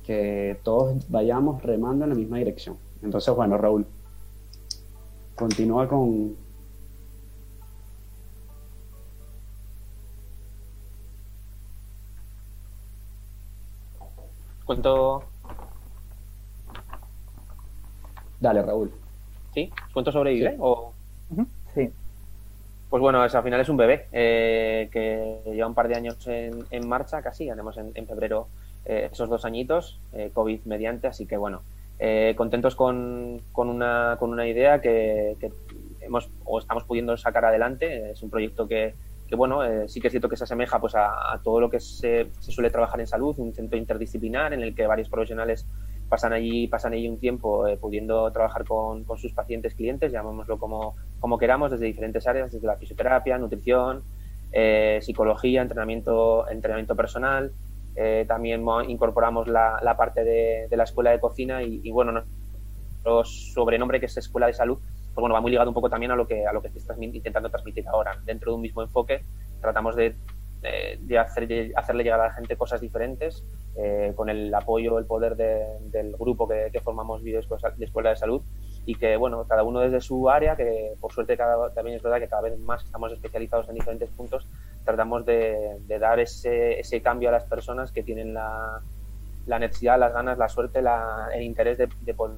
que todos vayamos remando en la misma dirección. Entonces, bueno, Raúl, continúa con... Cuento... Dale, Raúl. ¿Sí? ¿Cuento sobre sí. O... Pues bueno, al final es un bebé eh, que lleva un par de años en, marcha, casi, ganemos en, febrero eh, esos dos añitos, eh, COVID mediante, así que bueno, contentos con, con, una, con una idea que, hemos o estamos pudiendo sacar adelante. Es un proyecto que, que bueno, sí que es cierto que se asemeja pues a, todo lo que se, se, suele trabajar en salud, un centro interdisciplinar en el que varios profesionales pasan allí, pasan allí un tiempo eh, pudiendo trabajar con, con, sus pacientes, clientes, llamémoslo como, como queramos, desde diferentes áreas, desde la fisioterapia, nutrición, eh, psicología, entrenamiento, entrenamiento personal. Eh, también incorporamos la, la parte de, de, la escuela de cocina y, bueno, nuestro sobrenombre que es Escuela de Salud, pues bueno, va muy ligado un poco también a lo que, a lo que estás intentando transmitir ahora. Dentro de un mismo enfoque tratamos de de, hacer, hacerle llegar a la gente cosas diferentes, eh, con el apoyo, el poder del grupo que, formamos de Escuela de Salud y que, bueno, cada uno desde su área, que por suerte cada, también es verdad que cada vez más estamos especializados en diferentes puntos, tratamos de, dar ese, ese, cambio a las personas que tienen la, la necesidad, las ganas, la suerte, el interés de, de poder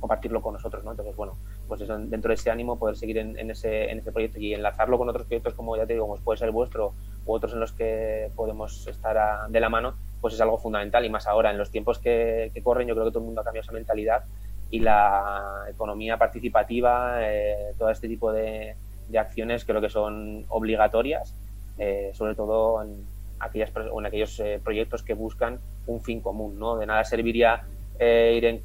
compartirlo con nosotros, ¿no? Entonces, bueno, pues eso, dentro de ese ánimo poder seguir en, ese, en ese proyecto y enlazarlo con otros proyectos como ya te digo, como puede ser vuestro u otros en los que podemos estar de la mano, pues es algo fundamental y más ahora en los tiempos que, corren yo creo que todo el mundo ha cambiado esa mentalidad y la economía participativa, eh, todo este tipo de, acciones creo que son obligatorias, eh, sobre todo en, aquellas, en aquellos eh, proyectos que buscan un fin común, ¿no? De nada serviría ir en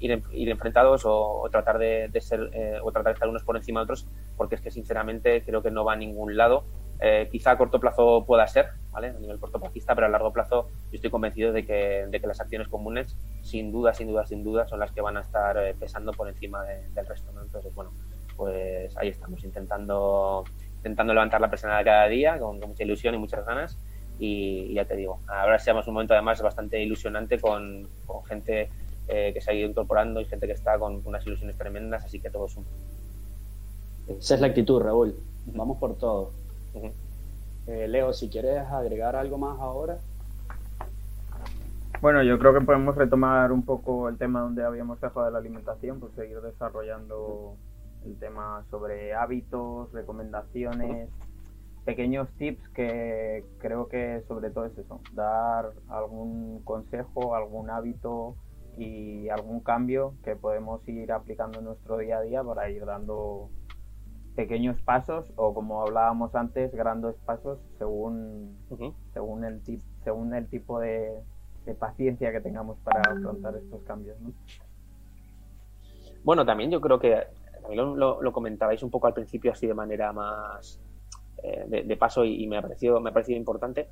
ir, ir enfrentados o, tratar de, ser eh, o tratar de estar unos por encima de otros porque es que sinceramente creo que no va a ningún lado eh, quizá a corto plazo pueda ser ¿vale? a nivel cortoplacista pero a largo plazo yo estoy convencido de que, de que las acciones comunes sin duda sin duda sin duda son las que van a estar eh, pesando por encima del resto ¿no? entonces bueno pues ahí estamos intentando intentando levantar la presión cada día con, mucha ilusión y muchas ganas y, ya te digo, ahora seamos un momento además bastante ilusionante con, con gente eh, que se ha ido incorporando y gente que está con unas ilusiones tremendas, así que todos son. Esa es la actitud, Raúl. Vamos por todo. Eh, Leo, si quieres agregar algo más ahora. Bueno, yo creo que podemos retomar un poco el tema donde habíamos dejado de la alimentación, pues seguir desarrollando el tema sobre hábitos, recomendaciones, pequeños tips que creo que sobre todo es eso, dar algún consejo, algún hábito y algún cambio que podemos ir aplicando en nuestro día a día para ir dando pequeños pasos o como hablábamos antes grandes pasos según según el tip, según el tipo de, paciencia que tengamos para afrontar estos cambios bueno también yo creo que también lo, comentabais un poco al principio así de manera más eh, de, paso y, me ha parecido me ha parecido importante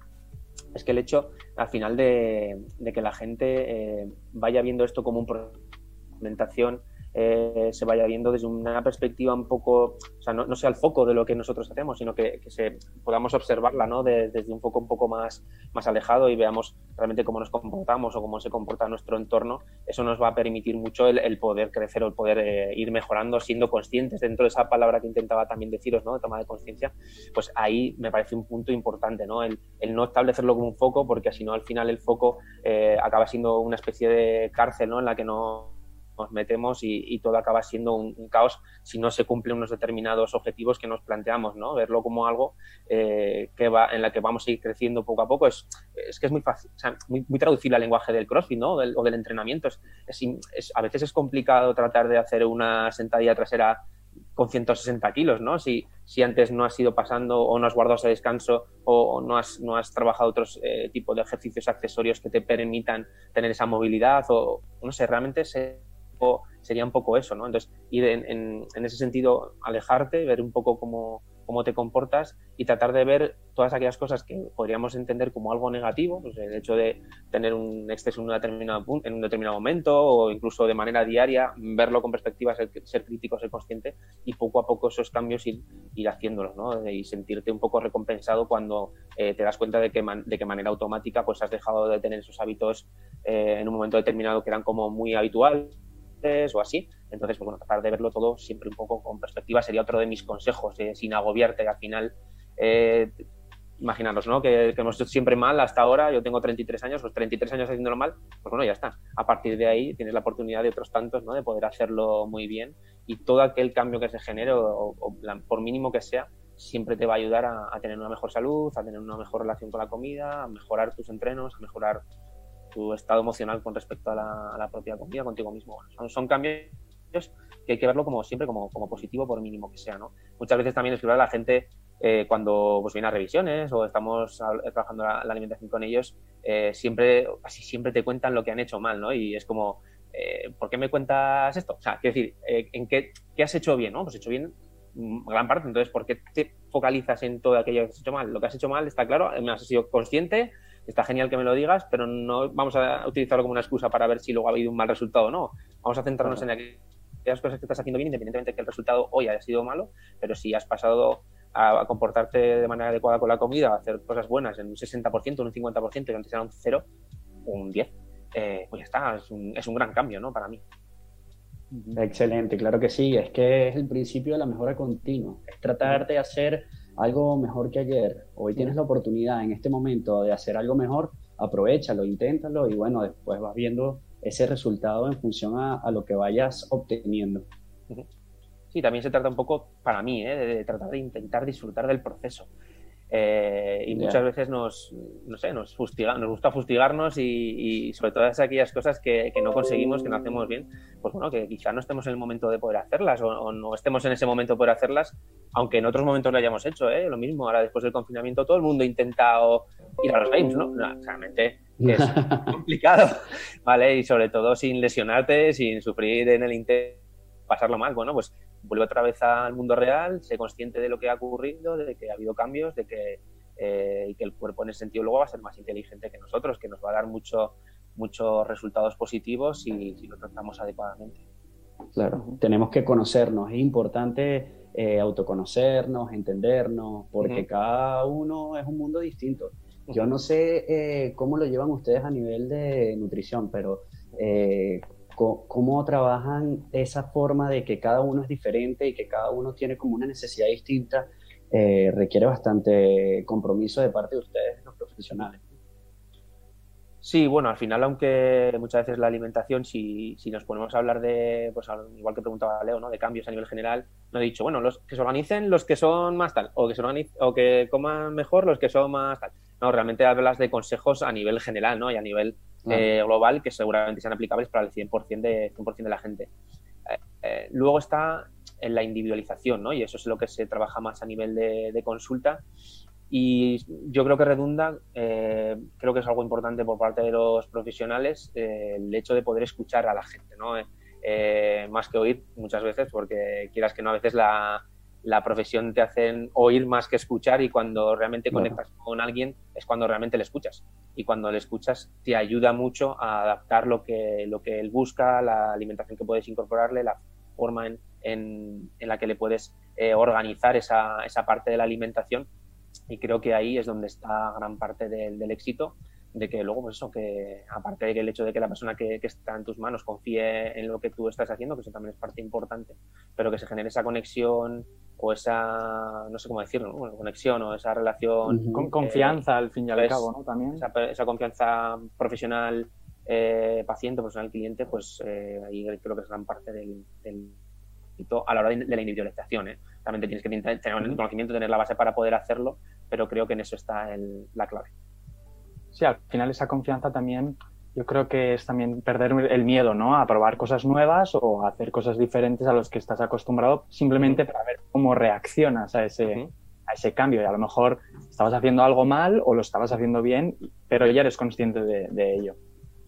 es que el hecho al final de, que la gente eh, vaya viendo esto como un implementación eh, se vaya viendo desde una perspectiva un poco, o sea, no, sea el foco de lo que nosotros hacemos, sino que, se, podamos observarla ¿no? desde un foco un poco más, más alejado y veamos realmente cómo nos comportamos o cómo se comporta nuestro entorno. Eso nos va a permitir mucho el, poder crecer o el poder eh, ir mejorando, siendo conscientes dentro de esa palabra que intentaba también deciros, ¿no? de toma de conciencia, pues ahí me parece un punto importante, ¿no? El, no establecerlo como un foco, porque si no al final el foco eh, acaba siendo una especie de cárcel ¿no? en la que no nos metemos y, todo acaba siendo un, caos si no se cumplen unos determinados objetivos que nos planteamos, ¿no? Verlo como algo eh, que va, en la que vamos a ir creciendo poco a poco es, es que es muy fácil, o sea, muy, muy traducible al lenguaje del crossfit, ¿no? o del entrenamiento. Es, a veces es complicado tratar de hacer una sentadilla trasera con 160 kilos, ¿no? Si, si antes no has ido pasando o no has guardado ese descanso o, no, has, no has trabajado otros eh, tipos de ejercicios accesorios que te permitan tener esa movilidad o, no sé, realmente sería un poco eso, ¿no? Entonces, ir en, ese sentido, alejarte, ver un poco cómo cómo te comportas y tratar de ver todas aquellas cosas que podríamos entender como algo negativo, pues el hecho de tener un exceso en, en un determinado momento o incluso de manera diaria, verlo con perspectiva, ser, crítico, ser consciente y poco a poco esos cambios ir, ir haciéndolos ¿no? y sentirte un poco recompensado cuando eh, te das cuenta de que de qué manera automática pues has dejado de tener esos hábitos eh, en un momento determinado que eran como muy habituales o así. Entonces, pues bueno, tratar de verlo todo siempre un poco con perspectiva sería otro de mis consejos, eh, sin agobiarte. Al final, eh, imaginaros, ¿no? Que, hemos hecho siempre mal hasta ahora. Yo tengo 33 años, los 33 años haciéndolo mal, pues bueno, ya está. A partir de ahí tienes la oportunidad de otros tantos, ¿no? De poder hacerlo muy bien y todo aquel cambio que se genere, o, por mínimo que sea, siempre te va a ayudar a, a, tener una mejor salud, a tener una mejor relación con la comida, a mejorar tus entrenos, a mejorar tu estado emocional con respecto a la, propia comida, contigo mismo. son, cambios que hay que verlo como siempre como, positivo por mínimo que sea, ¿no? Muchas veces también es que la gente eh, cuando pues viene a revisiones o estamos trabajando la, alimentación con ellos, eh, siempre, así siempre te cuentan lo que han hecho mal, ¿no? Y es como, eh, ¿por qué me cuentas esto? O sea, quiero decir, ¿en qué, qué, has hecho bien, no? Pues hecho bien gran parte, entonces, ¿por qué te focalizas en todo aquello que has hecho mal? Lo que has hecho mal está claro, me has sido consciente, está genial que me lo digas, pero no vamos a utilizarlo como una excusa para ver si luego ha habido un mal resultado o no. Vamos a centrarnos en aquellas cosas que estás haciendo bien, independientemente de que el resultado hoy haya sido malo, pero si has pasado a, comportarte de manera adecuada con la comida, a hacer cosas buenas en un 60%, un 50%, y antes era un 0, un 10, eh, pues ya está, es un, es un gran cambio, ¿no? Para mí. Excelente, claro que sí, es que es el principio de la mejora continua, es tratar de hacer algo mejor que ayer. Hoy tienes la oportunidad en este momento de hacer algo mejor, aprovechalo, inténtalo y bueno, después vas viendo ese resultado en función a, lo que vayas obteniendo. Sí, también se trata un poco, para mí, ¿eh? de, tratar de intentar disfrutar del proceso. Eh, y muchas veces nos, no sé, nos, fustiga, nos gusta fustigarnos y, sobre todas aquellas cosas que, no conseguimos, que no hacemos bien, pues bueno, que quizá no estemos en el momento de poder hacerlas o, no estemos en ese momento de poder hacerlas, aunque en otros momentos lo hayamos hecho, ¿eh? lo mismo, ahora después del confinamiento todo el mundo ha intentado ir a los games, ¿no? realmente es complicado, ¿vale? Y sobre todo sin lesionarte, sin sufrir en el intento, pasarlo mal, bueno, pues vuelve otra vez al mundo real, sé consciente de lo que ha ocurrido, de que ha habido cambios, de que, eh, y que el cuerpo en ese sentido luego va a ser más inteligente que nosotros, que nos va a dar mucho, muchos resultados positivos si, si lo tratamos adecuadamente. Claro, tenemos que conocernos, es importante eh, autoconocernos, entendernos, porque cada uno es un mundo distinto. Yo no sé eh, cómo lo llevan ustedes a nivel de nutrición, pero eh, cómo trabajan esa forma de que cada uno es diferente y que cada uno tiene como una necesidad distinta, eh, requiere bastante compromiso de parte de ustedes, los profesionales. Sí, bueno, al final, aunque muchas veces la alimentación, si, si nos ponemos a hablar de, pues igual que preguntaba Leo, ¿no? de cambios a nivel general, no he dicho, bueno, los que se organicen los que son más tal, o que, se o que coman mejor los que son más tal. No, realmente hablas de consejos a nivel general, ¿no? Y a nivel eh, global que seguramente sean aplicables para el 100% de, 100 de la gente. Eh, eh, luego está en la individualización, ¿no? Y eso es lo que se trabaja más a nivel de, consulta. Y yo creo que redunda, creo que es algo importante por parte de los profesionales, el hecho de poder escuchar a la gente, ¿no? más que oír muchas veces, porque quieras que no, a veces la, la profesión te hacen oír más que escuchar y cuando realmente conectas con alguien es cuando realmente le escuchas. Y cuando le escuchas te ayuda mucho a adaptar lo que, lo que él busca, la alimentación que puedes incorporarle, la forma en, en, la que le puedes eh, organizar esa, esa, parte de la alimentación. Y creo que ahí es donde está gran parte del, del éxito de que luego, pues eso, que aparte del hecho de que la persona que, que, está en tus manos confíe en lo que tú estás haciendo, que eso también es parte importante, pero que se genere esa conexión o esa, no sé cómo decirlo, conexión o esa relación. Con confianza, al fin y al pues, cabo, ¿no? También. Esa, confianza profesional, eh, paciente, profesional, cliente, pues eh, ahí creo que es gran parte del, del a la hora de, la individualización. ¿eh? También tienes que tener el conocimiento, tener la base para poder hacerlo, pero creo que en eso está el, la clave. Sí, al final esa confianza también yo creo que es también perder el miedo, ¿no? A probar cosas nuevas o a hacer cosas diferentes a los que estás acostumbrado, simplemente para ver cómo reaccionas a ese, a ese cambio. Y a lo mejor estabas haciendo algo mal o lo estabas haciendo bien, pero ya eres consciente de, ello.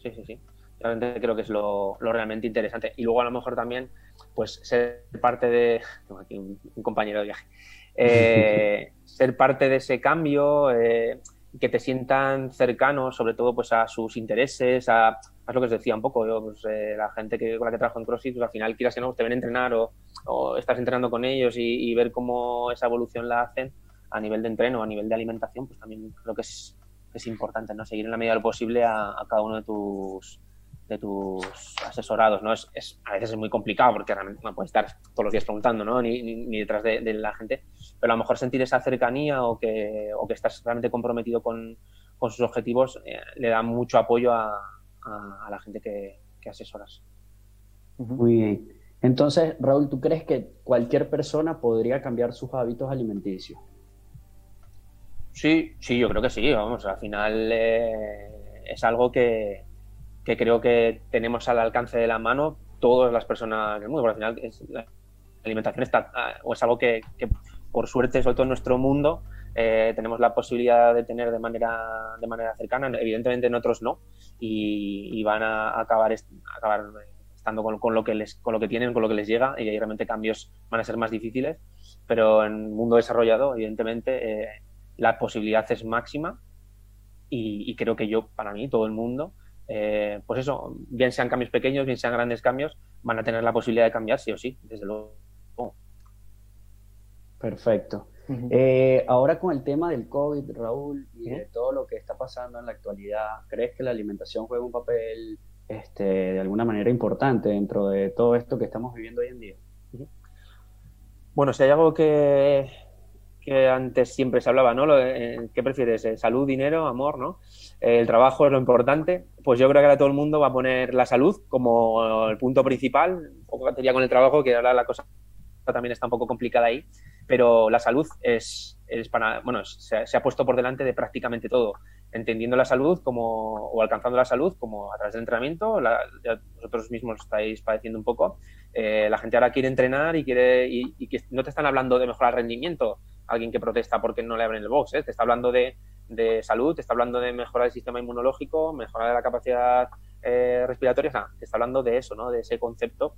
Sí, sí, sí. Realmente creo que es lo, realmente interesante. Y luego a lo mejor también, pues ser parte de... Tengo aquí un, compañero de viaje. Eh, ser parte de ese cambio... Eh, que te sientan cercanos, sobre todo pues a sus intereses, a, a lo que os decía un poco, yo, pues, eh, la gente que, con la que trabajo en CrossFit, pues, al final quieras que no, te ven entrenar o, o estás entrenando con ellos y, ver cómo esa evolución la hacen a nivel de entreno, a nivel de alimentación, pues también creo que es, es importante, ¿no? Seguir en la medida de lo posible a cada uno de tus, de tus asesorados, ¿no? Es, es, a veces es muy complicado porque realmente no puedes estar todos los días preguntando, ¿no? Ni, ni, detrás de, la gente, pero a lo mejor sentir esa cercanía o que, o que estás realmente comprometido con, con sus objetivos eh, le da mucho apoyo a, a, la gente que, que asesoras. Muy bien. Entonces, Raúl, ¿tú crees que cualquier persona podría cambiar sus hábitos alimenticios? Sí, sí, yo creo que sí. Vamos, al final eh, es algo que, que creo que tenemos al alcance de la mano todas las personas del mundo. Porque al final la alimentación está, ah, o es algo que, por suerte, sobre todo en nuestro mundo, eh, tenemos la posibilidad de tener de manera, de manera cercana. Evidentemente en otros no. Y, van a acabar, acabar estando con, lo que les, con lo que tienen, con lo que les llega. Y ahí realmente cambios van a ser más difíciles. Pero en el mundo desarrollado, evidentemente, eh, la posibilidad es máxima. Y, y creo que yo, para mí, todo el mundo, eh, pues eso, bien sean cambios pequeños, bien sean grandes cambios, van a tener la posibilidad de cambiar sí o sí, desde luego. Perfecto. Eh, ahora con el tema del COVID, Raúl, y de todo lo que está pasando en la actualidad, ¿crees que la alimentación juega un papel este, de alguna manera importante dentro de todo esto que estamos viviendo hoy en día? Bueno, si hay algo que, antes siempre se hablaba, ¿no? Eh, ¿Qué prefieres? ¿Salud, dinero, amor, no? el trabajo es lo importante, pues yo creo que ahora todo el mundo va a poner la salud como el punto principal, un poco ya con el trabajo, que ahora la cosa también está un poco complicada ahí, pero la salud es, es para, bueno, se, ha puesto por delante de prácticamente todo, entendiendo la salud como, o alcanzando la salud como a través del entrenamiento, vosotros mismos estáis padeciendo un poco, eh, la gente ahora quiere entrenar y quiere, y, que no te están hablando de mejorar rendimiento, alguien que protesta porque no le abren el box, ¿eh? te está hablando de de salud, te está hablando de mejorar el sistema inmunológico, mejorar la capacidad eh, respiratoria, o sea, te está hablando de eso, ¿no? De ese concepto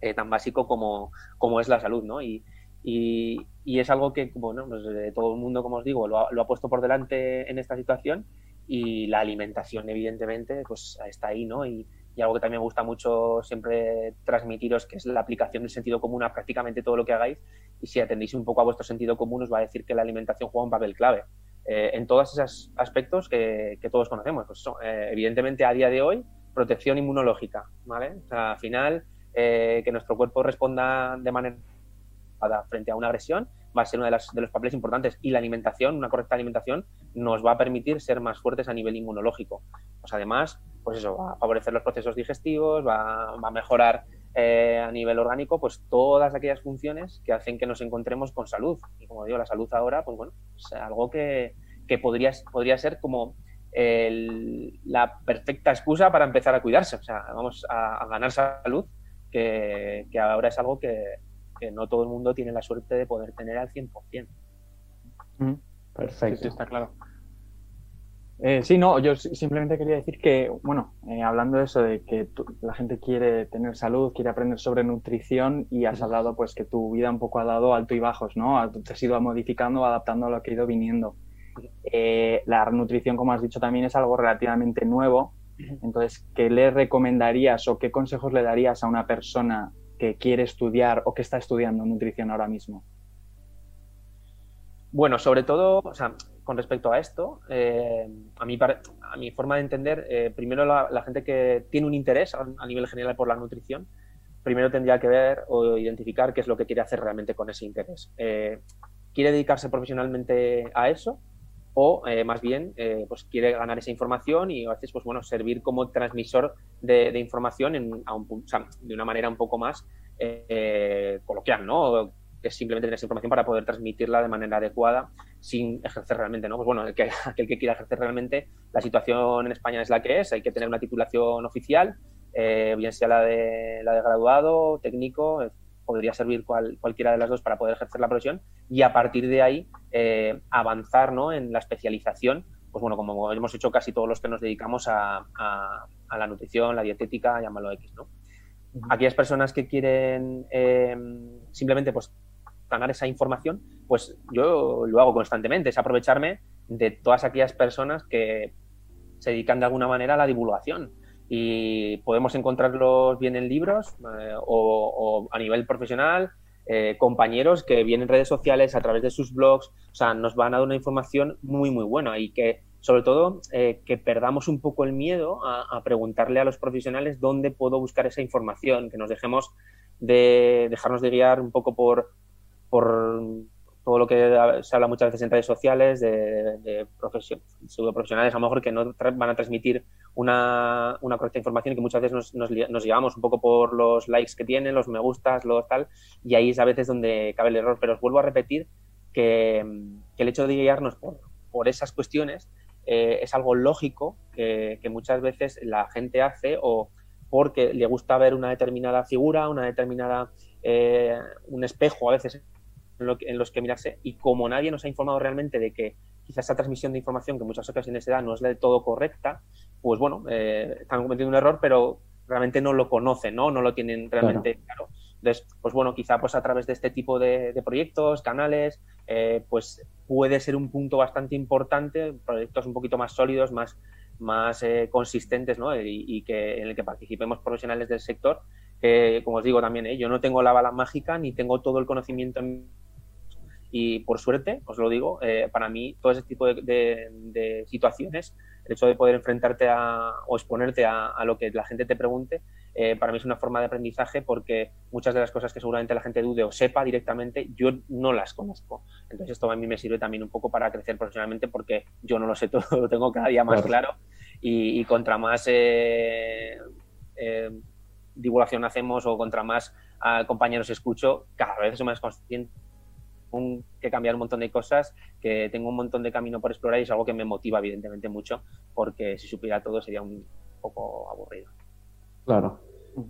eh, tan básico como, como, es la salud, ¿no? Y, y, es algo que, bueno, pues, todo el mundo, como os digo, lo ha, puesto por delante en esta situación y la alimentación, evidentemente, pues está ahí, ¿no? Y, y algo que también me gusta mucho siempre transmitiros, que es la aplicación del sentido común a prácticamente todo lo que hagáis. Y si atendéis un poco a vuestro sentido común, os va a decir que la alimentación juega un papel clave. Eh, en todos esos aspectos que, todos conocemos. Pues eh, evidentemente, a día de hoy, protección inmunológica, ¿vale? Al final, eh, que nuestro cuerpo responda de manera frente a una agresión va a ser uno de, de, los papeles importantes y la alimentación, una correcta alimentación, nos va a permitir ser más fuertes a nivel inmunológico. Pues además, pues eso, va a favorecer los procesos digestivos, va, va a mejorar eh, a nivel orgánico, pues todas aquellas funciones que hacen que nos encontremos con salud. Y como digo, la salud ahora, pues bueno, es algo que, que podría, podría ser como la perfecta excusa para empezar a cuidarse. O sea, vamos a, ganar salud, que, que, ahora es algo que, que, no todo el mundo tiene la suerte de poder tener al 100%. Perfecto. está claro. Eh, sí, no, yo simplemente quería decir que, bueno, eh, hablando de eso, de que la gente quiere tener salud, quiere aprender sobre nutrición y has hablado pues que tu vida un poco ha dado alto y bajos, ¿no? Te has ido modificando, adaptando a lo que ha ido viniendo. Eh, la nutrición, como has dicho, también es algo relativamente nuevo. Entonces, ¿qué le recomendarías o qué consejos le darías a una persona que quiere estudiar o que está estudiando nutrición ahora mismo? Bueno, sobre todo, o sea, con respecto a esto, eh, a, mi, a mi forma de entender, eh, primero la, gente que tiene un interés a, nivel general por la nutrición, primero tendría que ver o identificar qué es lo que quiere hacer realmente con ese interés. Eh, ¿Quiere dedicarse profesionalmente a eso? O más bien, pues quiere ganar esa información y a veces, pues bueno, servir como transmisor de, información en, a un, de una manera un poco más coloquial, ¿no? Que es simplemente tener esa información para poder transmitirla de manera adecuada sin ejercer realmente, ¿no? Pues bueno, el que, aquel que quiera ejercer realmente, la situación en España es la que es, hay que tener una titulación oficial, eh, bien sea la de, la de graduado, técnico, eh, podría servir cual, cualquiera de las dos para poder ejercer la profesión y a partir de ahí eh, avanzar ¿no? en la especialización, pues bueno, como hemos hecho casi todos los que nos dedicamos a, a, a la nutrición, la dietética, llámalo X, ¿no? aquellas personas que quieren eh, simplemente pues ganar esa información, pues yo lo hago constantemente, es aprovecharme de todas aquellas personas que se dedican de alguna manera a la divulgación. Y podemos encontrarlos bien en libros eh, o, a nivel profesional, eh, compañeros que vienen en redes sociales a través de sus blogs, o sea, nos van a dar una información muy, muy buena y que sobre todo eh, que perdamos un poco el miedo a, preguntarle a los profesionales dónde puedo buscar esa información, que nos dejemos de dejarnos de guiar un poco por, por todo lo que se habla muchas veces en redes sociales de, de pseudo profesionales a lo mejor que no van a transmitir una, una, correcta información y que muchas veces nos, nos, llevamos un poco por los likes que tienen, los me gustas, lo tal, y ahí es a veces donde cabe el error. Pero os vuelvo a repetir que, que el hecho de guiarnos por, por esas cuestiones eh, es algo lógico que, muchas veces la gente hace o porque le gusta ver una determinada figura, una determinada, eh, un espejo a veces en, los que mirarse y como nadie nos ha informado realmente de que quizás esa transmisión de información que en muchas ocasiones se da no es del todo correcta, pues bueno, eh, están cometiendo un error, pero realmente no lo conocen, ¿no? No lo tienen realmente claro. Entonces, pues bueno, quizá pues a través de este tipo de, proyectos, canales, eh, pues puede ser un punto bastante importante, proyectos un poquito más sólidos, más, más eh, consistentes, ¿no? Y, que en el que participemos profesionales del sector, que como os digo también, ¿eh? yo no tengo la bala mágica ni tengo todo el conocimiento y por suerte, os lo digo, para mí todo ese tipo de, situaciones, el hecho de poder enfrentarte a, o exponerte a, lo que la gente te pregunte, eh, para mí es una forma de aprendizaje porque muchas de las cosas que seguramente la gente dude o sepa directamente, yo no las conozco. Entonces esto a mí me sirve también un poco para crecer profesionalmente porque yo no lo sé todo, lo tengo cada día más claro, y, contra más eh, eh, divulgación hacemos o contra más ah, compañeros escucho, cada vez soy más consciente que cambiar un montón de cosas, que tengo un montón de camino por explorar y es algo que me motiva evidentemente mucho porque si supiera todo sería un poco aburrido. Claro,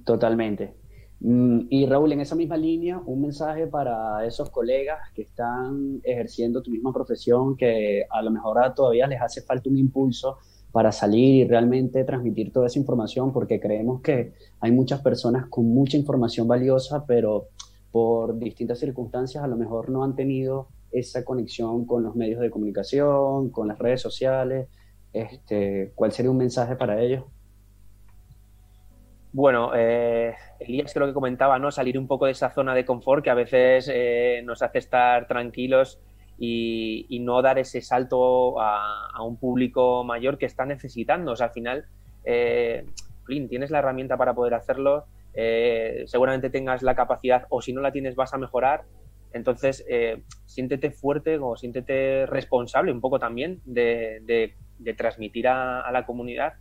totalmente. Mm, y Raúl, en esa misma línea, un mensaje para esos colegas que están ejerciendo tu misma profesión, que a lo mejor todavía les hace falta un impulso para salir y realmente transmitir toda esa información, porque creemos que hay muchas personas con mucha información valiosa, pero por distintas circunstancias a lo mejor no han tenido esa conexión con los medios de comunicación, con las redes sociales. Este, ¿Cuál sería un mensaje para ellos? Bueno, eh, Elías creo que comentaba, ¿no? Salir un poco de esa zona de confort que a veces eh, nos hace estar tranquilos y, no dar ese salto a, un público mayor que está necesitando. O sea, al final, eh, tienes la herramienta para poder hacerlo, eh, seguramente tengas la capacidad o si no la tienes vas a mejorar. Entonces, siéntete fuerte o siéntete responsable un poco también de, transmitir a la comunidad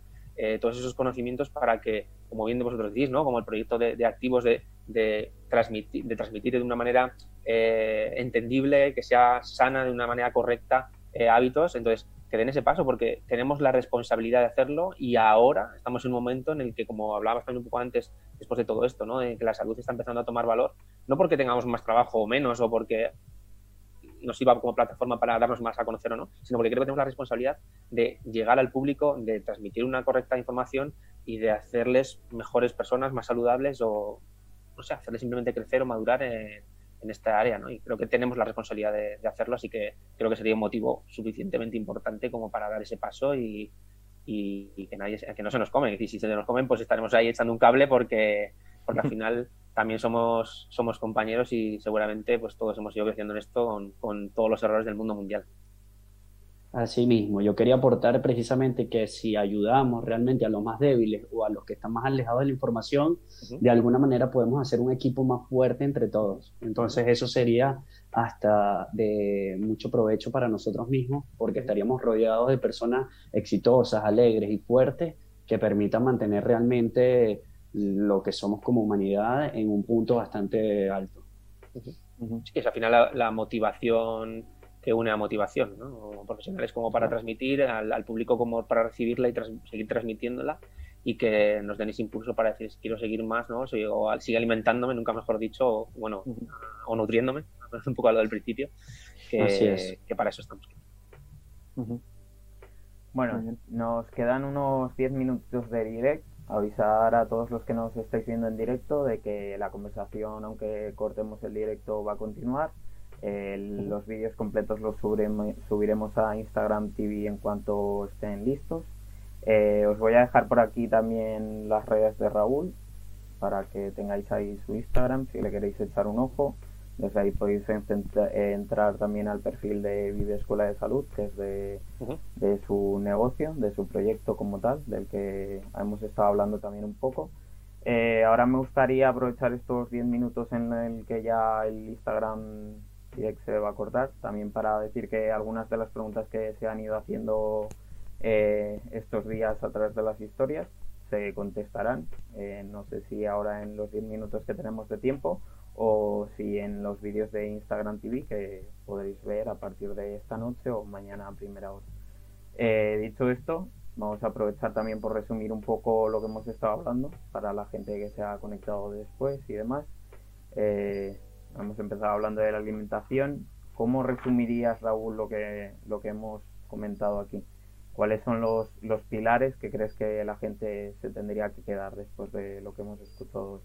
todos esos conocimientos para que como bien vosotros decís, ¿no? como el proyecto de, activos de, de, transmitir, de transmitir de una manera eh, entendible, que sea sana de una manera correcta eh, hábitos. Entonces, que den ese paso porque tenemos la responsabilidad de hacerlo y ahora estamos en un momento en el que, como hablabas también un poco antes, después de todo esto, ¿no? de que la salud está empezando a tomar valor, no porque tengamos más trabajo o menos o porque nos sirva como plataforma para darnos más a conocer o no, sino porque creo que tenemos la responsabilidad de llegar al público, de transmitir una correcta información y de hacerles mejores personas, más saludables o, no sé, hacerles simplemente crecer o madurar en, esta área, ¿no? Y creo que tenemos la responsabilidad de, hacerlo, así que creo que sería un motivo suficientemente importante como para dar ese paso y, y, que nadie que no se nos comen. Y si se nos comen, pues estaremos ahí echando un cable porque, porque al final también somos, somos compañeros y seguramente pues todos hemos ido creciendo en esto con, con todos los errores del mundo mundial. Así mismo, yo quería aportar precisamente que si ayudamos realmente a los más débiles o a los que están más alejados de la información, de alguna manera podemos hacer un equipo más fuerte entre todos. Entonces eso sería hasta de mucho provecho para nosotros mismos, porque estaríamos rodeados de personas exitosas, alegres y fuertes que permitan mantener realmente lo que somos como humanidad en un punto bastante alto. Sí, es al final la, motivación que une a motivación, ¿no? Profesionales como para transmitir, al, público como para recibirla y seguir transmitiéndola y que nos den ese impulso para decir, quiero seguir más, ¿no? O sigue alimentándome, nunca mejor dicho, o, bueno, o nutriéndome, un poco a lo del principio, que, que para eso estamos. Bueno, nos quedan unos 10 minutos de direct. Avisar a todos los que nos estáis viendo en directo de que la conversación, aunque cortemos el directo, va a continuar. los vídeos completos los subiremos a Instagram TV en cuanto estén listos. Eh, os voy a dejar por aquí también las redes de Raúl para que tengáis ahí su Instagram si le queréis echar un ojo. Desde ahí podéis entrar también al perfil de Vive Escuela de Salud, que es de, su negocio, de su proyecto como tal, del que hemos estado hablando también un poco. Eh, ahora me gustaría aprovechar estos 10 minutos en el que ya el Instagram se va a cortar, también para decir que algunas de las preguntas que se han ido haciendo eh, estos días a través de las historias se contestarán. Eh, no sé si ahora en los 10 minutos que tenemos de tiempo o si en los vídeos de Instagram TV que podréis ver a partir de esta noche o mañana a primera hora. Eh, dicho esto, vamos a aprovechar también por resumir un poco lo que hemos estado hablando para la gente que se ha conectado después y demás. Eh, hemos empezado hablando de la alimentación. ¿Cómo resumirías, Raúl, lo que, lo que hemos comentado aquí? ¿Cuáles son los, los pilares que crees que la gente se tendría que quedar después de lo que hemos escuchado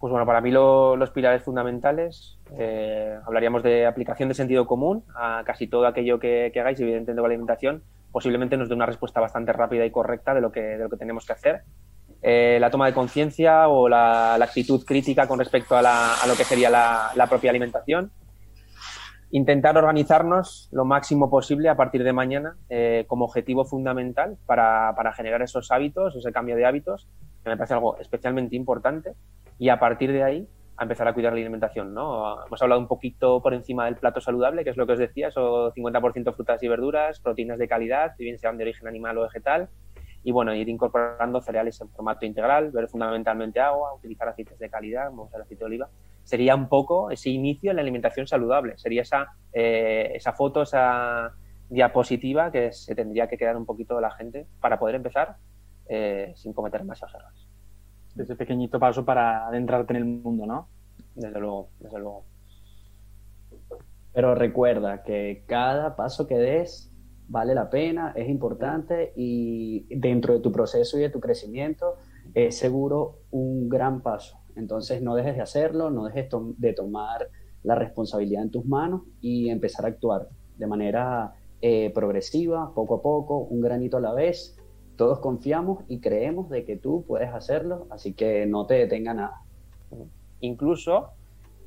pues bueno, para mí los pilares fundamentales, eh, hablaríamos de aplicación de sentido común a casi todo aquello que, hagáis, evidentemente con la alimentación, posiblemente nos dé una respuesta bastante rápida y correcta de lo que, de lo que tenemos que hacer. Eh, la toma de conciencia o la, actitud crítica con respecto a, lo que sería la, propia alimentación. Intentar organizarnos lo máximo posible a partir de mañana eh, como objetivo fundamental para, para generar esos hábitos, ese cambio de hábitos, que me parece algo especialmente importante y a partir de ahí a empezar a cuidar la alimentación, ¿no? Hemos hablado un poquito por encima del plato saludable, que es lo que os decía, eso 50% frutas y verduras, proteínas de calidad, bien sean de origen animal o vegetal, y bueno, ir incorporando cereales en formato integral, ver fundamentalmente agua, utilizar aceites de calidad, como el aceite de oliva. Sería un poco ese inicio en la alimentación saludable, sería esa, eh, esa foto, esa diapositiva que se tendría que quedar un poquito de la gente para poder empezar eh, sin cometer más errores ese pequeñito paso para adentrarte en el mundo, ¿no? Desde luego, desde luego. Pero recuerda que cada paso que des vale la pena, es importante y dentro de tu proceso y de tu crecimiento es seguro un gran paso. Entonces no dejes de hacerlo, no dejes de tomar la responsabilidad en tus manos y empezar a actuar de manera eh, progresiva, poco a poco, un granito a la vez todos confiamos y creemos de que tú puedes hacerlo, así que no te detenga nada. Incluso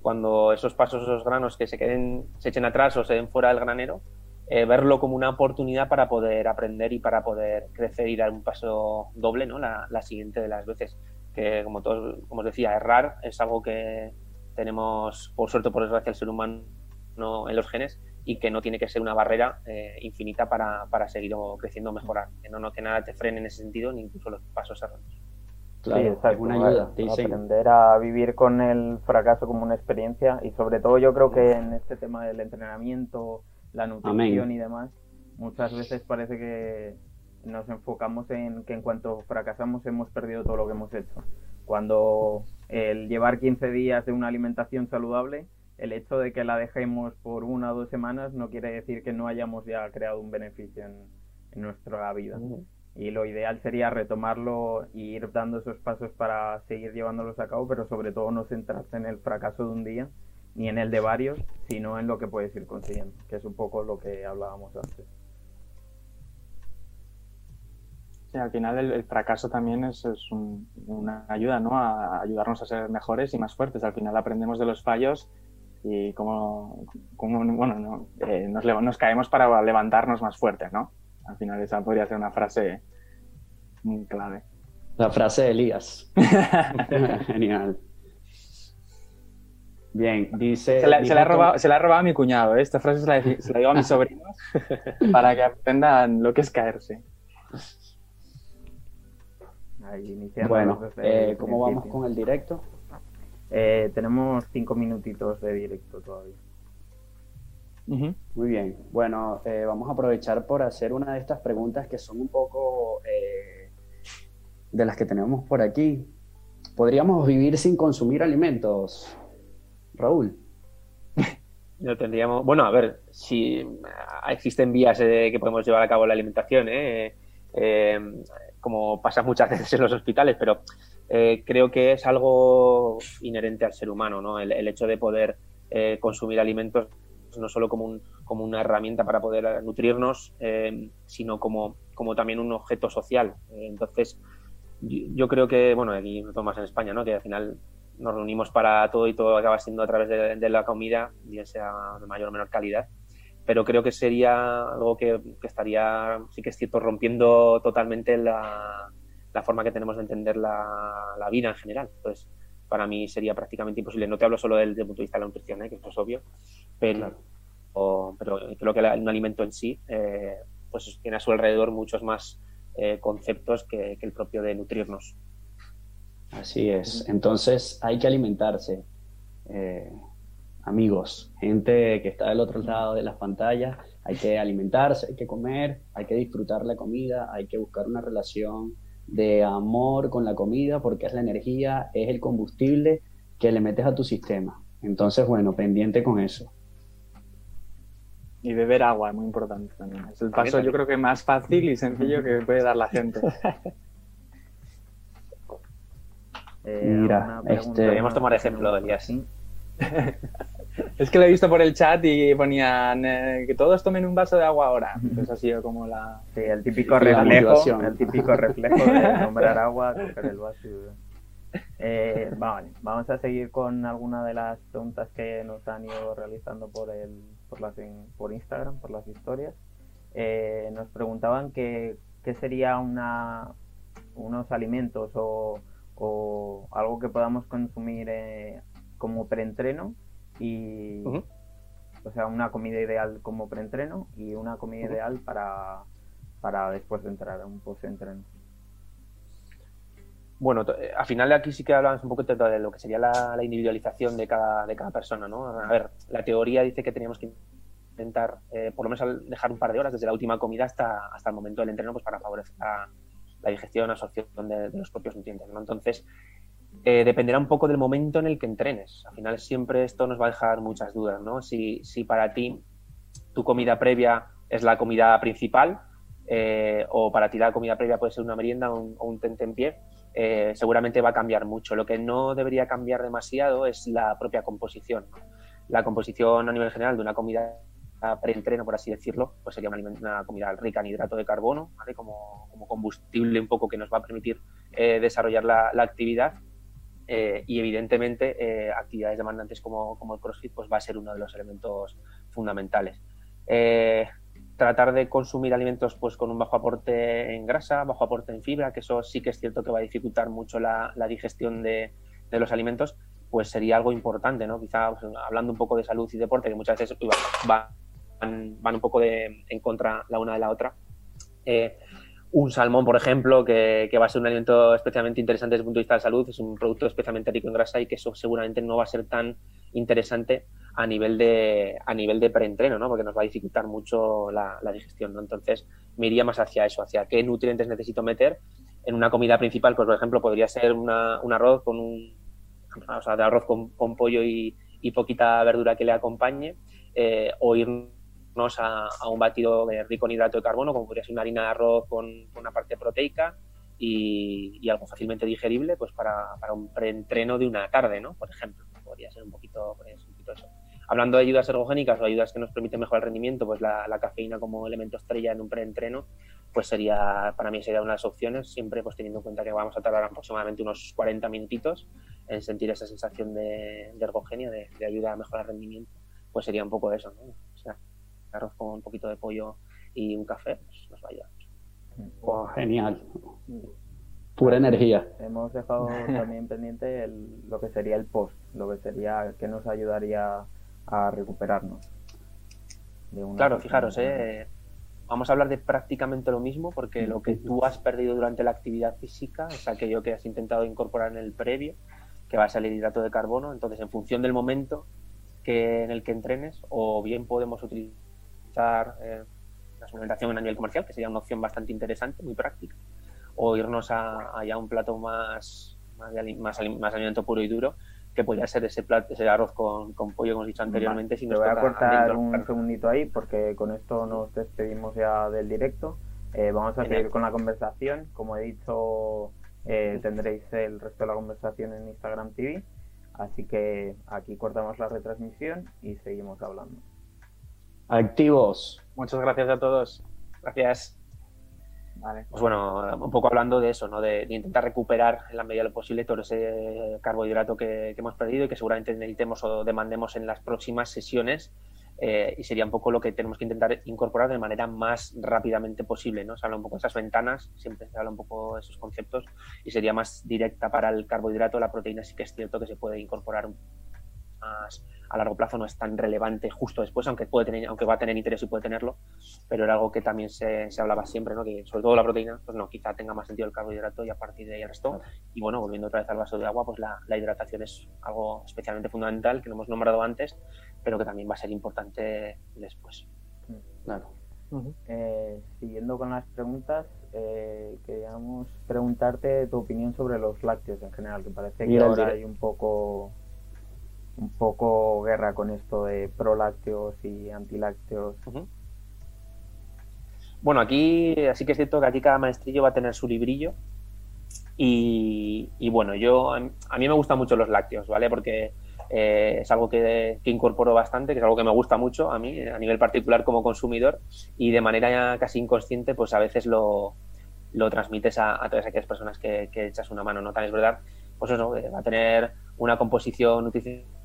cuando esos pasos, esos granos que se queden, se echen atrás o se den fuera del granero, eh, verlo como una oportunidad para poder aprender y para poder crecer y dar un paso doble, ¿no? La, siguiente de las veces. Que como todos, como os decía, errar es algo que tenemos, por suerte, por desgracia, el ser humano en los genes y que no tiene que ser una barrera eh, infinita para, para, seguir creciendo o mejorar. Que no, no que nada te frene en ese sentido, ni incluso los pasos erróneos. Claro, sí, una ayuda. aprender a vivir con el fracaso como una experiencia y sobre todo yo creo que en este tema del entrenamiento, la nutrición y demás, muchas veces parece que nos enfocamos en que en cuanto fracasamos hemos perdido todo lo que hemos hecho. Cuando el llevar 15 días de una alimentación saludable el hecho de que la dejemos por una o dos semanas no quiere decir que no hayamos ya creado un beneficio en, nuestra vida. Y lo ideal sería retomarlo e ir dando esos pasos para seguir llevándolos a cabo, pero sobre todo no centrarse en el fracaso de un día ni en el de varios, sino en lo que puedes ir consiguiendo, que es un poco lo que hablábamos antes. Sí, al final el, fracaso también es, una ayuda, ¿no? A ayudarnos a ser mejores y más fuertes. Al final aprendemos de los fallos y como, bueno, eh, nos, nos, caemos para levantarnos más fuertes, ¿no? Al final esa podría ser una frase muy clave. La frase de Elías. Genial. Bien, dice... Se la, se, la ha robado, se la, ha robado, a mi cuñado, ¿eh? esta frase se la, se la digo a mis sobrinos para que aprendan lo que es caerse. Bueno, eh, ¿cómo vamos con el directo? Eh, tenemos cinco minutitos de directo todavía. Muy bien. Bueno, eh, vamos a aprovechar por hacer una de estas preguntas que son un poco eh, de las que tenemos por aquí. ¿Podríamos vivir sin consumir alimentos, Raúl? No tendríamos. Bueno, a ver, si existen vías que podemos llevar a cabo la alimentación, como pasa muchas veces en los hospitales, pero creo que es algo inherente al ser humano, ¿no? El, hecho de poder consumir alimentos no solo como, un, como una herramienta para poder nutrirnos, eh, sino como, como también un objeto social. Eh, entonces, yo, creo que, bueno, aquí no más en España, ¿no? que al final nos reunimos para todo y todo acaba siendo a través de, la comida, bien sea de mayor o menor calidad. Pero creo que sería algo que, estaría, sí que es cierto, rompiendo totalmente la, la forma que tenemos de entender la, la vida en general. Entonces, para mí sería prácticamente imposible. No te hablo solo desde el punto de vista de la nutrición, ¿eh? que esto es obvio, pero, pero creo que un alimento en sí eh, pues tiene a su alrededor muchos más eh, conceptos que, el propio de nutrirnos. Así es. Entonces hay que alimentarse. Amigos, gente que está del otro lado de las pantallas, hay que alimentarse, hay que comer, hay que disfrutar la comida, hay que buscar una relación de amor con la comida porque es la energía, es el combustible que le metes a tu sistema. Entonces, bueno, pendiente con eso. Y beber agua, es muy importante también. Es el paso yo creo que más fácil y sencillo que puede dar la gente. eh, Mira, este... Podríamos tomar ejemplo del día así. Es que lo he visto por el chat y ponían eh, que todos tomen un vaso de agua ahora. Entonces ha sido como la... Sí, el típico reflejo, el típico reflejo de nombrar agua, coger el vaso eh, vale, vamos a seguir con alguna de las preguntas que nos han ido realizando por el, por, las, por Instagram, por las historias. Eh, nos preguntaban qué sería una, unos alimentos o, o algo que podamos consumir como preentreno y o sea una comida ideal como preentreno y una comida ideal para, para después de entrar a un post-entreno. Bueno, eh, al final aquí sí que hablamos un poco de lo que sería la, individualización de cada, de cada persona, ¿no? A ver, la teoría dice que teníamos que intentar, eh, por lo menos dejar un par de horas desde la última comida hasta, hasta el momento del entreno, pues para favorecer la, digestión, la absorción de, de, los propios nutrientes, ¿no? Entonces, eh, dependerá un poco del momento en el que entrenes. Al final siempre esto nos va a dejar muchas dudas, ¿no? Si, para ti tu comida previa es la comida principal eh, o para ti la comida previa puede ser una merienda o un, tente en pie, eh, seguramente va a cambiar mucho. Lo que no debería cambiar demasiado es la propia composición. La composición a nivel general de una comida preentreno, por así decirlo, pues sería una, comida rica en hidrato de carbono, como, combustible un poco que nos va a permitir desarrollar la, la actividad eh, y evidentemente eh, actividades demandantes como, como, el CrossFit pues va a ser uno de los elementos fundamentales. Eh, tratar de consumir alimentos pues con un bajo aporte en grasa, bajo aporte en fibra, que eso sí que es cierto que va a dificultar mucho la, digestión de, de, los alimentos, pues sería algo importante, ¿no? Quizá pues, hablando un poco de salud y deporte, que muchas veces van, van un poco de, en contra la una de la otra un salmón, por ejemplo, que, va a ser un alimento especialmente interesante desde el punto de vista de salud, es un producto especialmente rico en grasa y que eso seguramente no va a ser tan interesante a nivel de, a nivel de preentreno, ¿no? porque nos va a dificultar mucho la, digestión. ¿no? Entonces, me iría más hacia eso, hacia qué nutrientes necesito meter en una comida principal, pues por ejemplo, podría ser un arroz con un o sea, de arroz con, pollo y, poquita verdura que le acompañe, eh, o ir a, un batido rico en hidrato de carbono, como podría ser una harina de arroz con, una parte proteica y, algo fácilmente digerible pues para, para un preentreno de una tarde, ¿no? Por ejemplo, podría ser un poquito, pues, un poquito eso. Hablando de ayudas ergogénicas o ayudas que nos permiten mejorar el rendimiento, pues la, cafeína como elemento estrella en un preentreno, pues sería, para mí sería una de las opciones, siempre pues teniendo en cuenta que vamos a tardar aproximadamente unos 40 minutitos en sentir esa sensación de, ergogenia, de, de, ayuda a mejorar el rendimiento, pues sería un poco eso, ¿no? O sea, arroz con un poquito de pollo y un café, pues nos va a ayudar. Oh, genial. Pura energía. Hemos dejado también pendiente lo que sería el post, lo que sería que nos ayudaría a recuperarnos. claro, fijaros, eh, vamos a hablar de prácticamente lo mismo porque lo que tú has perdido durante la actividad física es aquello que has intentado incorporar en el previo que va a salir hidrato de carbono. Entonces, en función del momento que, en el que entrenes, o bien podemos utilizar eh, la suplementación a nivel comercial, que sería una opción bastante interesante, muy práctica, o irnos a, a un plato más, más, más, más alimento puro y duro, que podría ser ese plato, ese arroz con, con pollo, como he dicho anteriormente. Si nos voy a cortar un segundito ahí, porque con esto nos despedimos ya del directo. Eh, vamos a seguir con la conversación. Como he dicho, eh, tendréis el resto de la conversación en Instagram TV. Así que aquí cortamos la retransmisión y seguimos hablando. Activos. Muchas gracias a todos. Gracias. Pues bueno, un poco hablando de eso, ¿no? De, intentar recuperar en la medida de lo posible todo ese carbohidrato que, hemos perdido y que seguramente necesitemos o demandemos en las próximas sesiones. Eh, y sería un poco lo que tenemos que intentar incorporar de manera más rápidamente posible, ¿no? Se habla un poco de esas ventanas, siempre se habla un poco de esos conceptos y sería más directa para el carbohidrato, la proteína sí que es cierto que se puede incorporar más, a largo plazo no es tan relevante justo después, aunque puede tener, aunque va a tener interés y puede tenerlo, pero era algo que también se, se hablaba siempre, ¿no? Que sobre todo la proteína, pues no, quizá tenga más sentido el carbohidrato y a partir de ahí el resto. Y bueno, volviendo otra vez al vaso de agua, pues la, la hidratación es algo especialmente fundamental que no hemos nombrado antes, pero que también va a ser importante después. Claro. Eh, siguiendo con las preguntas, eh, queríamos preguntarte tu opinión sobre los lácteos en general, que parece que ahora hay un poco un poco guerra con esto de prolácteos y antilácteos. Bueno, aquí así que es cierto que aquí cada maestrillo va a tener su librillo. Y, bueno, yo a mí me gustan mucho los lácteos, ¿vale? Porque eh, es algo que, incorporo bastante, que es algo que me gusta mucho a mí, a nivel particular como consumidor, y de manera casi inconsciente, pues a veces lo, lo transmites a, todas aquellas personas que, echas una mano, ¿no? Tal es verdad, pues eso, va a tener una composición nutricional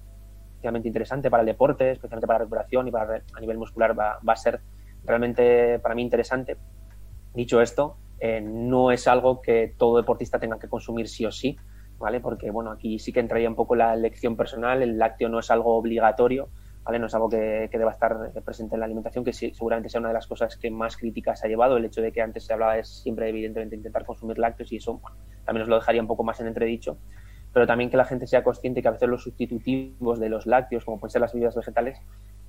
interesante para el deporte, especialmente para la recuperación y para a nivel muscular va, a ser realmente para mí interesante. Dicho esto, eh, no es algo que todo deportista tenga que consumir sí o sí, ¿vale? Porque, bueno, aquí sí que entraría un poco la elección personal, el lácteo no es algo obligatorio, ¿vale? No es algo que, que deba estar presente en la alimentación, que sí, seguramente sea una de las cosas que más críticas ha llevado, el hecho de que antes se hablaba es siempre, evidentemente, intentar consumir lácteos y eso también os lo dejaría un poco más en entredicho pero también que la gente sea consciente que a veces los sustitutivos de los lácteos, como pueden ser las bebidas vegetales,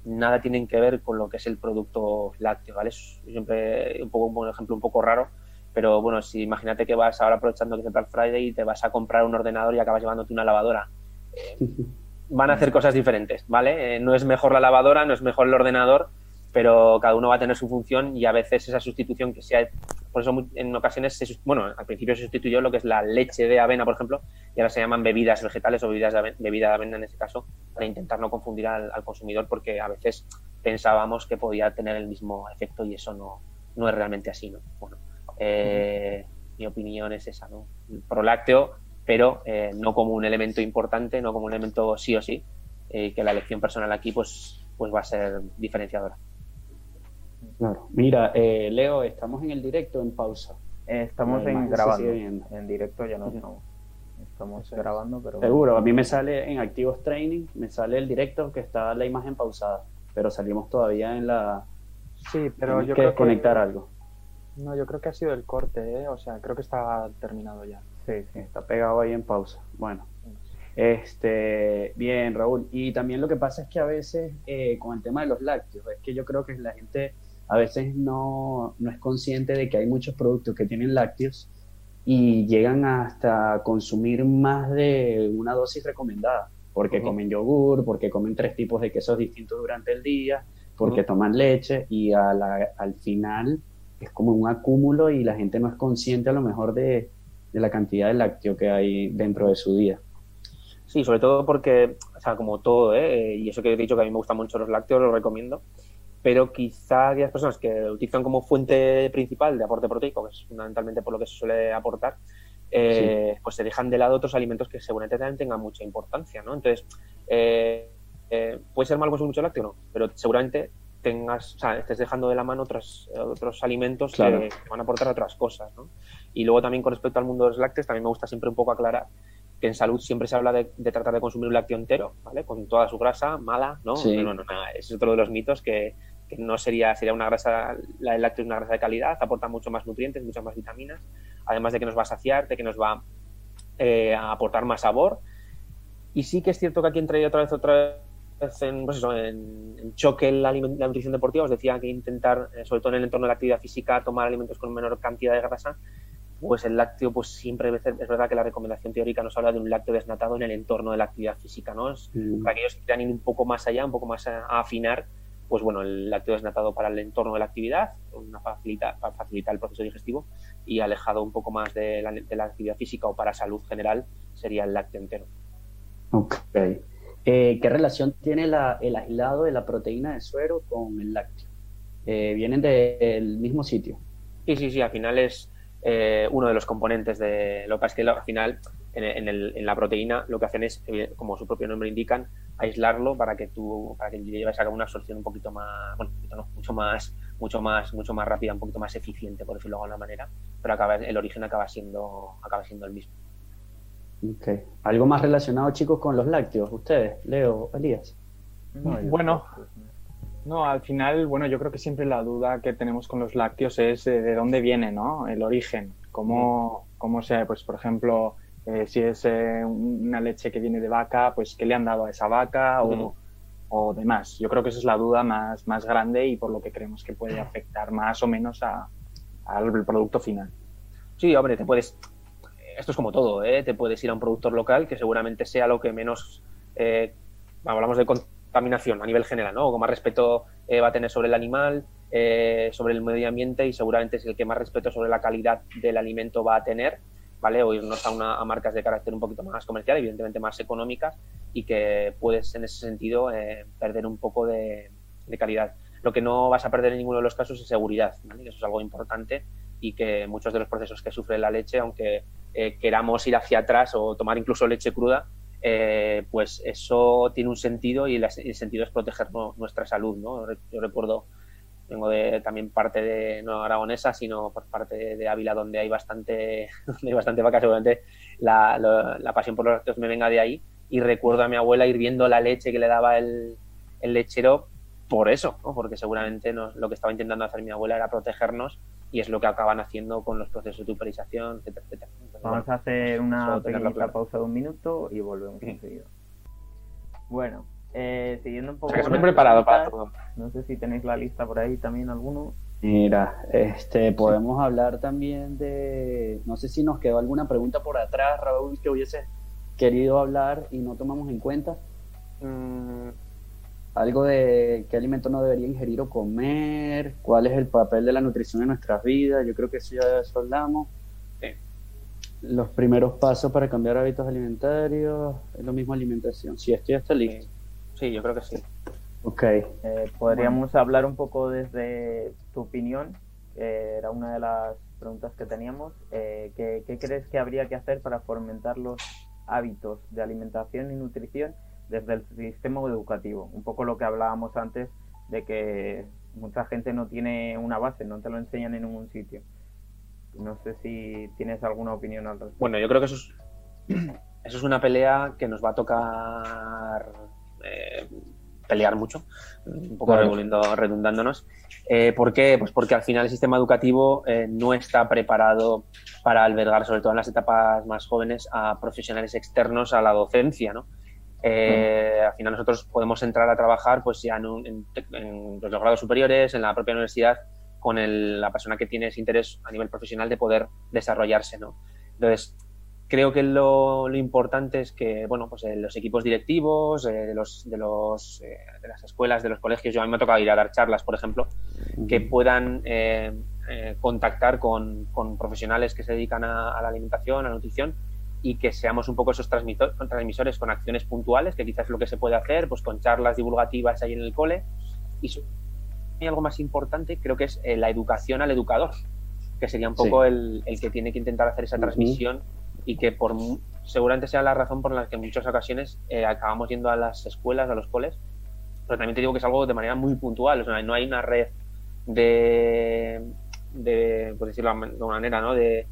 nada tienen que ver con lo que es el producto lácteo, ¿vale? Es siempre un poco un ejemplo un poco raro, pero bueno, si imagínate que vas ahora aprovechando que es el Black Friday y te vas a comprar un ordenador y acabas llevándote una lavadora. Eh, van a hacer cosas diferentes, ¿vale? Eh, no es mejor la lavadora, no es mejor el ordenador, pero cada uno va a tener su función y a veces esa sustitución que sea, por eso en ocasiones, se, bueno, al principio se sustituyó lo que es la leche de avena, por ejemplo, y ahora se llaman bebidas vegetales o bebidas de avena, bebida de avena en este caso, para intentar no confundir al, consumidor porque a veces pensábamos que podía tener el mismo efecto y eso no, no es realmente así, ¿no? Bueno, eh, mi opinión es esa, ¿no? Prolácteo, pero eh, no como un elemento importante, no como un elemento sí o sí, eh, que la elección personal aquí pues, pues va a ser diferenciadora. Claro. Mira, eh, Leo, estamos en el directo en pausa. estamos en grabando. En directo ya no estamos. Estamos grabando, pero. Seguro, a mí me sale en Activos Training, me sale el directo que está la imagen pausada, pero salimos todavía en la. Sí, pero yo que creo desconectar algo. No, yo creo que ha sido el corte, ¿eh? o sea, creo que está terminado ya. Sí, sí, está pegado ahí en pausa. Bueno. Este, bien, Raúl. Y también lo que pasa es que a veces eh, con el tema de los lácteos, es que yo creo que la gente a veces no, no, es consciente de que hay muchos productos que tienen lácteos y llegan hasta consumir más de una dosis recomendada, porque comen yogur, porque comen tres tipos de quesos distintos durante el día, porque toman leche y al final es como un acúmulo y la gente no es consciente a lo mejor de, de la cantidad de lácteo que hay dentro de su día. Sí, sobre todo porque, o sea, como todo, ¿eh? y eso que he dicho que a mí me gustan mucho los lácteos, lo recomiendo, pero quizá aquellas personas que utilizan como fuente principal de aporte proteico, que es fundamentalmente por lo que se suele aportar, eh, pues se dejan de lado otros alimentos que seguramente también tengan mucha importancia, ¿no? Entonces, eh, eh, puede ser malo consumir mucho lácteo, no, pero seguramente tengas, o sea, estés dejando de la mano otros, otros alimentos que, van a aportar otras cosas, ¿no? Y luego también con respecto al mundo de los lácteos, también me gusta siempre un poco aclarar que en salud siempre se habla de, tratar de consumir un lácteo entero, ¿vale? Con toda su grasa mala, ¿no? No, no, no, es otro de los mitos que, que no sería, sería una grasa, la del lácteo es una grasa de calidad, aporta mucho más nutrientes, muchas más vitaminas, además de que nos va a saciar, de que nos va eh, a aportar más sabor Y sí que es cierto que aquí entraría otra vez, otra vez en, pues eso, en, choque la, la, nutrición deportiva. Os decía que intentar, eh, sobre todo en el entorno de la actividad física, tomar alimentos con menor cantidad de grasa. Pues el lácteo, pues siempre es verdad que la recomendación teórica nos habla de un lácteo desnatado en el entorno de la actividad física, ¿no? Es, mm. Para aquellos que quieran ir un poco más allá, un poco más a, afinar, pues bueno, el lácteo desnatado para el entorno de la actividad, una facilita, para facilitar el proceso digestivo y alejado un poco más de la, de la actividad física o para salud general sería el lácteo entero. Ok. Eh, ¿Qué relación tiene el aislado de la proteína de suero con el lácteo? Eh, ¿Vienen del mismo sitio? Sí, sí, sí, al final es eh, uno de los componentes de lo que es que al final en, la proteína lo que hacen es, como su propio nombre indican, aislarlo para que tú, para que lleves a cabo una absorción un poquito más, bueno, mucho más, mucho más, mucho más rápida, un poquito más eficiente, por decirlo de alguna manera, pero acaba, el origen acaba siendo, acaba siendo el mismo. Okay. ¿Algo más relacionado, chicos, con los lácteos? ¿Ustedes, Leo, Elías? bueno, no, al final, bueno, yo creo que siempre la duda que tenemos con los lácteos es de, dónde viene, ¿no? El origen. Cómo, cómo sea, pues, por ejemplo, eh, si es eh, una leche que viene de vaca, pues, ¿qué le han dado a esa vaca o, o, demás? Yo creo que esa es la duda más, más grande y por lo que creemos que puede afectar más o menos al producto final. Sí, hombre, te puedes esto es como todo, ¿eh? te puedes ir a un productor local que seguramente sea lo que menos, eh, hablamos de contaminación a nivel general, ¿no? O más respeto eh, va a tener sobre el animal, sobre el medio ambiente y seguramente es el que más respeto sobre la calidad del alimento va a tener, ¿vale? O irnos a, una, a marcas de carácter un poquito más comercial, evidentemente más económicas y que puedes en ese sentido perder un poco de, calidad. Lo que no vas a perder en ninguno de los casos es seguridad, ¿vale? Eso es algo importante y que muchos de los procesos que sufre la leche, aunque eh, queramos ir hacia atrás o tomar incluso leche cruda, eh, pues eso tiene un sentido y el, sentido es proteger nuestra salud. ¿no? Yo recuerdo, vengo de también parte de no aragonesa, sino por parte de, Ávila, donde hay bastante, donde hay bastante vaca, seguramente la, la, pasión por los lácteos me venga de ahí. Y recuerdo a mi abuela ir viendo la leche que le daba el, el lechero por eso, ¿no? porque seguramente lo que estaba intentando hacer mi abuela era protegernos y es lo que acaban haciendo con los procesos de tuperización, etcétera, etcétera. Vamos a hacer una pausa de un minuto y volvemos enseguida. Bueno, eh, siguiendo un poco. estoy preparado para todo. No sé si tenéis la lista por ahí también alguno. Mira, este, podemos hablar también de, no sé si nos quedó alguna pregunta por atrás, Raúl, que hubiese querido hablar y no tomamos en cuenta. Mm, algo de qué alimento no debería ingerir o comer, cuál es el papel de la nutrición en nuestras vidas, yo creo que eso ya eso hablamos. Los primeros pasos para cambiar hábitos alimentarios, es lo mismo alimentación. Si esto ya está listo. Sí, yo creo que sí. Ok. Eh, Podríamos hablar un poco desde tu opinión, que era una de las preguntas que teníamos. Eh, ¿qué, ¿Qué crees que habría que hacer para fomentar los hábitos de alimentación y nutrición desde el sistema educativo. Un poco lo que hablábamos antes de que mucha gente no tiene una base, no te lo enseñan en ningún sitio. No sé si tienes alguna opinión al respecto. Bueno, yo creo que eso es, eso es una pelea que nos va a tocar eh, pelear mucho, un poco redundándonos. Eh, ¿Por qué? Pues porque al final el sistema educativo eh, no está preparado para albergar, sobre todo en las etapas más jóvenes, a profesionales externos a la docencia, ¿no? Eh, al final nosotros podemos entrar a trabajar pues ya en, los grados superiores, en la propia universidad, con la persona que tiene ese interés a nivel profesional de poder desarrollarse, ¿no? Entonces, creo que lo, importante es que, bueno, pues eh, los equipos directivos, eh, de, los, de, los, de las escuelas, de los colegios, yo a mí me ha tocado ir a dar charlas, por ejemplo, que puedan contactar con, profesionales que se dedican a la alimentación, a la nutrición, y que seamos un poco esos transmisores con acciones puntuales, que quizás es lo que se puede hacer, pues con charlas divulgativas ahí en el cole. Y algo más importante, creo que es eh, la educación al educador, que sería un poco el, el, que tiene que intentar hacer esa transmisión y que por seguramente sea la razón por la que en muchas ocasiones eh, acabamos yendo a las escuelas, a los coles, pero también te digo que es algo de manera muy puntual, o sea, no hay una red de, de por decirlo de alguna manera, ¿no? de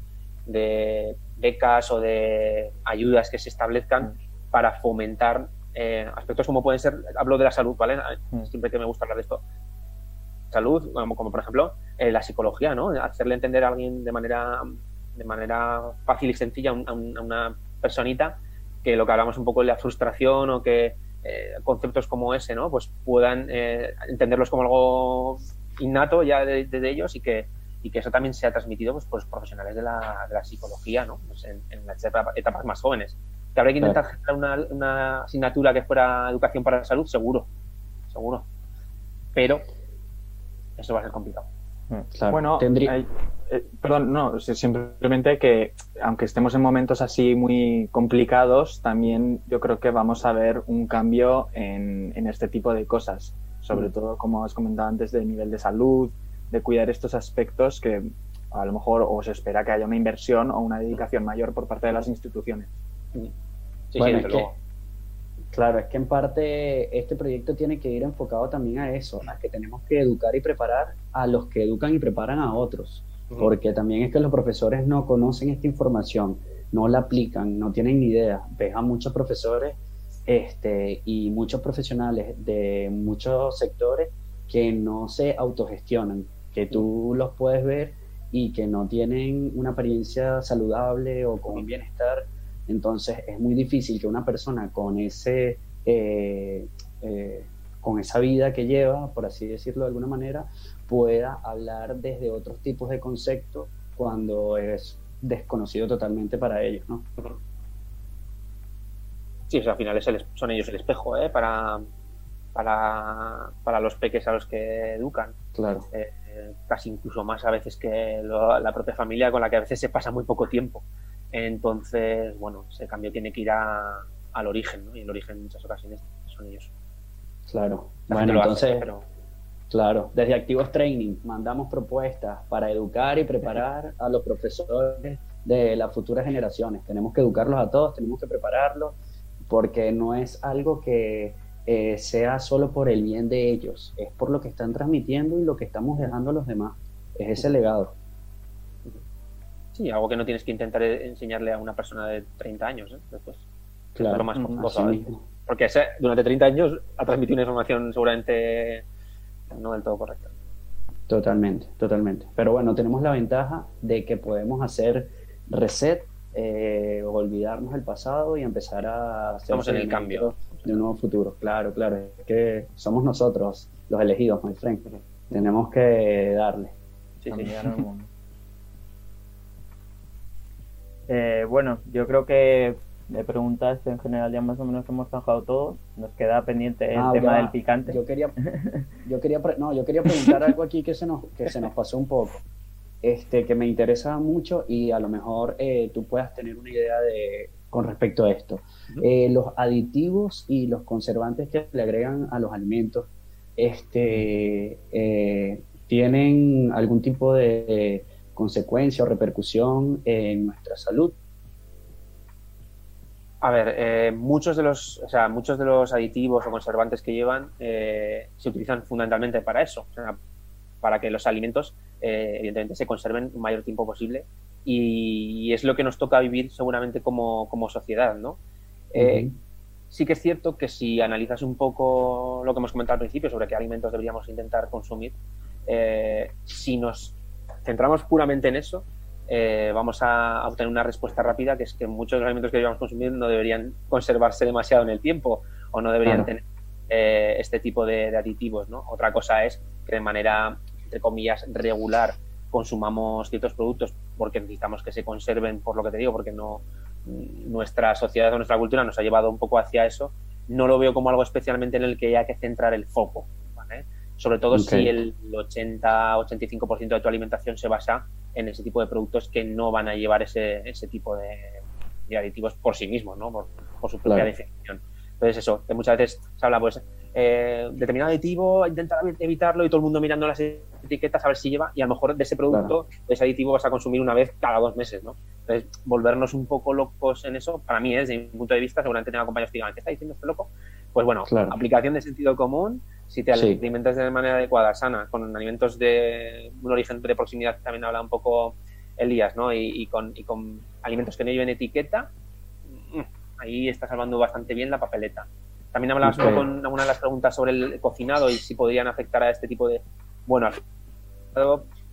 becas o de ayudas que se establezcan para fomentar eh, aspectos como pueden ser, hablo de la salud, ¿vale? Mm. Siempre que me gusta hablar de esto. Salud, como, como por ejemplo eh, la psicología, ¿no? Hacerle entender a alguien de manera, de manera fácil y sencilla a, una personita que lo que hablamos un poco de la frustración o que eh, conceptos como ese, ¿no? Pues puedan eh, entenderlos como algo innato ya de, ellos y que, y que eso también sea transmitido pues, por los profesionales de la, de la psicología, ¿no? Pues en, las etapas más jóvenes. ¿Que habría que intentar generar una, una, asignatura que fuera educación para la salud? Seguro, seguro. Pero eso va a ser complicado. Mm, bueno, tendría... Eh, perdón, no, simplemente que aunque estemos en momentos así muy complicados, también yo creo que vamos a ver un cambio en, en este tipo de cosas, sobre mm. todo como has comentado antes del nivel de salud, de cuidar estos aspectos que a lo mejor o se espera que haya una inversión o una dedicación mayor por parte de las instituciones. Mm. Sí, bueno, sí, Claro, es que en parte este proyecto tiene que ir enfocado también a eso, a que tenemos que educar y preparar a los que educan y preparan a otros, porque también es que los profesores no conocen esta información, no la aplican, no tienen ni idea. Ves a muchos profesores este, y muchos profesionales de muchos sectores que no se autogestionan, que tú los puedes ver y que no tienen una apariencia saludable o con un bienestar entonces es muy difícil que una persona con ese eh, eh, con esa vida que lleva, por así decirlo de alguna manera, pueda hablar desde otros tipos de conceptos cuando es desconocido totalmente para ellos, ¿no? Sí, al final son ellos el espejo, ¿eh? Para, para, los peques a los que educan. Claro. casi incluso más a veces que la propia familia con la que a veces se pasa muy poco tiempo. Entonces, bueno, ese cambio tiene que ir al origen, ¿no? Y el origen en muchas ocasiones son ellos. Claro. bueno, entonces, claro, desde Activos Training mandamos propuestas para educar y preparar a los profesores de las futuras generaciones. Tenemos que educarlos a todos, tenemos que prepararlos, porque no es algo que eh, sea solo por el bien de ellos, es por lo que están transmitiendo y lo que estamos dejando a los demás. Es ese legado. Sí, algo que no tienes que intentar enseñarle a una persona de 30 años, ¿eh? después. Claro, lo más Porque ese, durante 30 años ha transmitido una información seguramente no del todo correcta. Totalmente, totalmente. Pero bueno, tenemos la ventaja de que podemos hacer reset, eh, olvidarnos del pasado y empezar a hacer Estamos en el cambio de un nuevo futuro. Claro, claro. Es que somos nosotros los elegidos, my friend. Tenemos que darle. Sí, sí. Eh, bueno, yo creo que de preguntas en general ya más o menos hemos zanjado todo. Nos queda pendiente el ah, tema del picante. Yo quería, yo quería, no, yo quería preguntar algo aquí que se nos, que se nos pasó un poco, este, que me interesa mucho y a lo mejor eh, tú puedas tener una idea de con respecto a esto. Eh, los aditivos y los conservantes que le agregan a los alimentos, este, tienen algún tipo de consecuencia o repercusión en nuestra salud? A ver, eh, muchos, de los, o sea, muchos de los aditivos o conservantes que llevan eh, se utilizan fundamentalmente para eso, para que los alimentos eh, evidentemente se conserven el mayor tiempo posible y, es lo que nos toca vivir seguramente como, sociedad, ¿no? Sí que es cierto que si analizas un poco lo que hemos comentado al principio sobre qué alimentos deberíamos intentar consumir, si nos centramos puramente en eso, eh, vamos a obtener una respuesta rápida, que es que muchos de los alimentos que debemos consumir no deberían conservarse demasiado en el tiempo o no deberían tener eh, este tipo de, aditivos. ¿no? Otra cosa es que de manera, entre comillas, regular consumamos ciertos productos porque necesitamos que se conserven, por lo que te digo, porque no nuestra sociedad o nuestra cultura nos ha llevado un poco hacia eso. No lo veo como algo especialmente en el que haya que centrar el foco sobre todo si el 80-85% de tu alimentación se basa en ese tipo de productos que no van a llevar ese, ese tipo de, aditivos por sí mismos, ¿no? por, su propia definición. Entonces eso, que muchas veces se habla, pues, eh, determinado aditivo, intentar evitarlo y todo el mundo mirando las etiquetas a ver si lleva y a lo mejor de ese producto, ese aditivo vas a consumir una vez cada dos meses, ¿no? Entonces, volvernos un poco locos en eso, para mí, desde mi punto de vista, seguramente tengo compañeros que digan, ¿qué está diciendo este loco? Pues bueno, aplicación de sentido común, si te alimentas de manera adecuada, sana, con alimentos de un origen de proximidad, también habla un poco Elías, ¿no? Y, con, alimentos que no lleven etiqueta, mm, ahí está salvando bastante bien la papeleta. También hablabas con una de las preguntas sobre el cocinado y si podrían afectar a este tipo de... Bueno,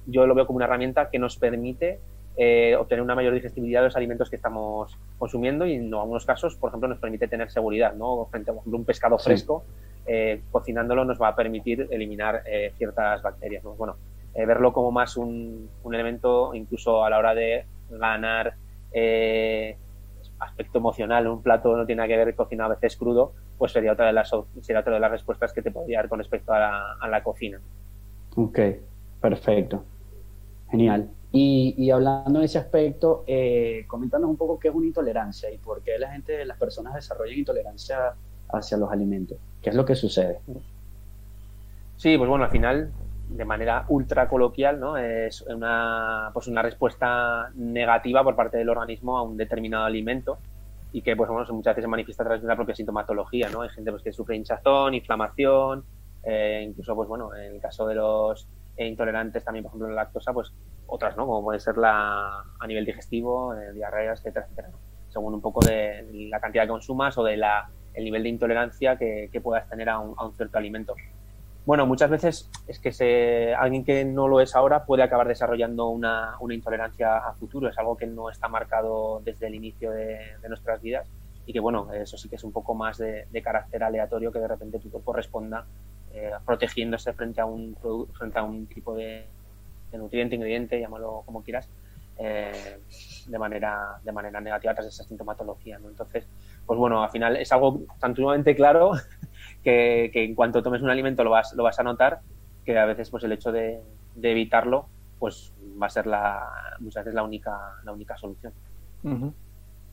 yo lo veo como una herramienta que nos permite eh, obtener una mayor digestibilidad de los alimentos que estamos consumiendo y en algunos casos, por ejemplo, nos permite tener seguridad, ¿no? Frente a un pescado fresco, eh, cocinándolo nos va a permitir eliminar eh, ciertas bacterias, Bueno, verlo como más un, elemento incluso a la hora de ganar aspecto emocional, un plato no tiene nada que ver cocinado a veces crudo, pues sería otra de las, sería otra de las respuestas que te podría dar con respecto a la, a la cocina. Ok, perfecto. Genial. Y, hablando de ese aspecto, eh, coméntanos un poco qué es una intolerancia y por qué la gente, las personas desarrollan intolerancia hacia los alimentos. ¿Qué es lo que sucede? Sí, pues bueno, al final, de manera ultra coloquial, ¿no? Es una, pues una respuesta negativa por parte del organismo a un determinado alimento y que, pues bueno, muchas veces se manifiesta a través de la propia sintomatología, ¿no? Hay gente pues, que sufre hinchazón, inflamación, eh, incluso, pues bueno, en el caso de los intolerantes también, por ejemplo, la lactosa, pues otras, ¿no? Como puede ser la, a nivel digestivo, eh, diarreas, etcétera, etcétera. Según un poco de la cantidad que consumas o de la, el nivel de intolerancia que, puedas tener a un, a cierto alimento. Bueno, muchas veces es que se, alguien que no lo es ahora puede acabar desarrollando una, una intolerancia a futuro. Es algo que no está marcado desde el inicio de, de nuestras vidas y que, bueno, eso sí que es un poco más de, de carácter aleatorio que de repente tu cuerpo responda eh, protegiéndose frente a un, frente a un tipo de, nutriente, ingrediente, llámalo como quieras, eh, de, manera, de manera negativa tras esa sintomatología. ¿no? Entonces, pues bueno, al final es algo tan sumamente claro que, en cuanto tomes un alimento lo vas, lo vas a notar, que a veces pues el hecho de, evitarlo pues va a ser la, muchas veces la única, la única solución.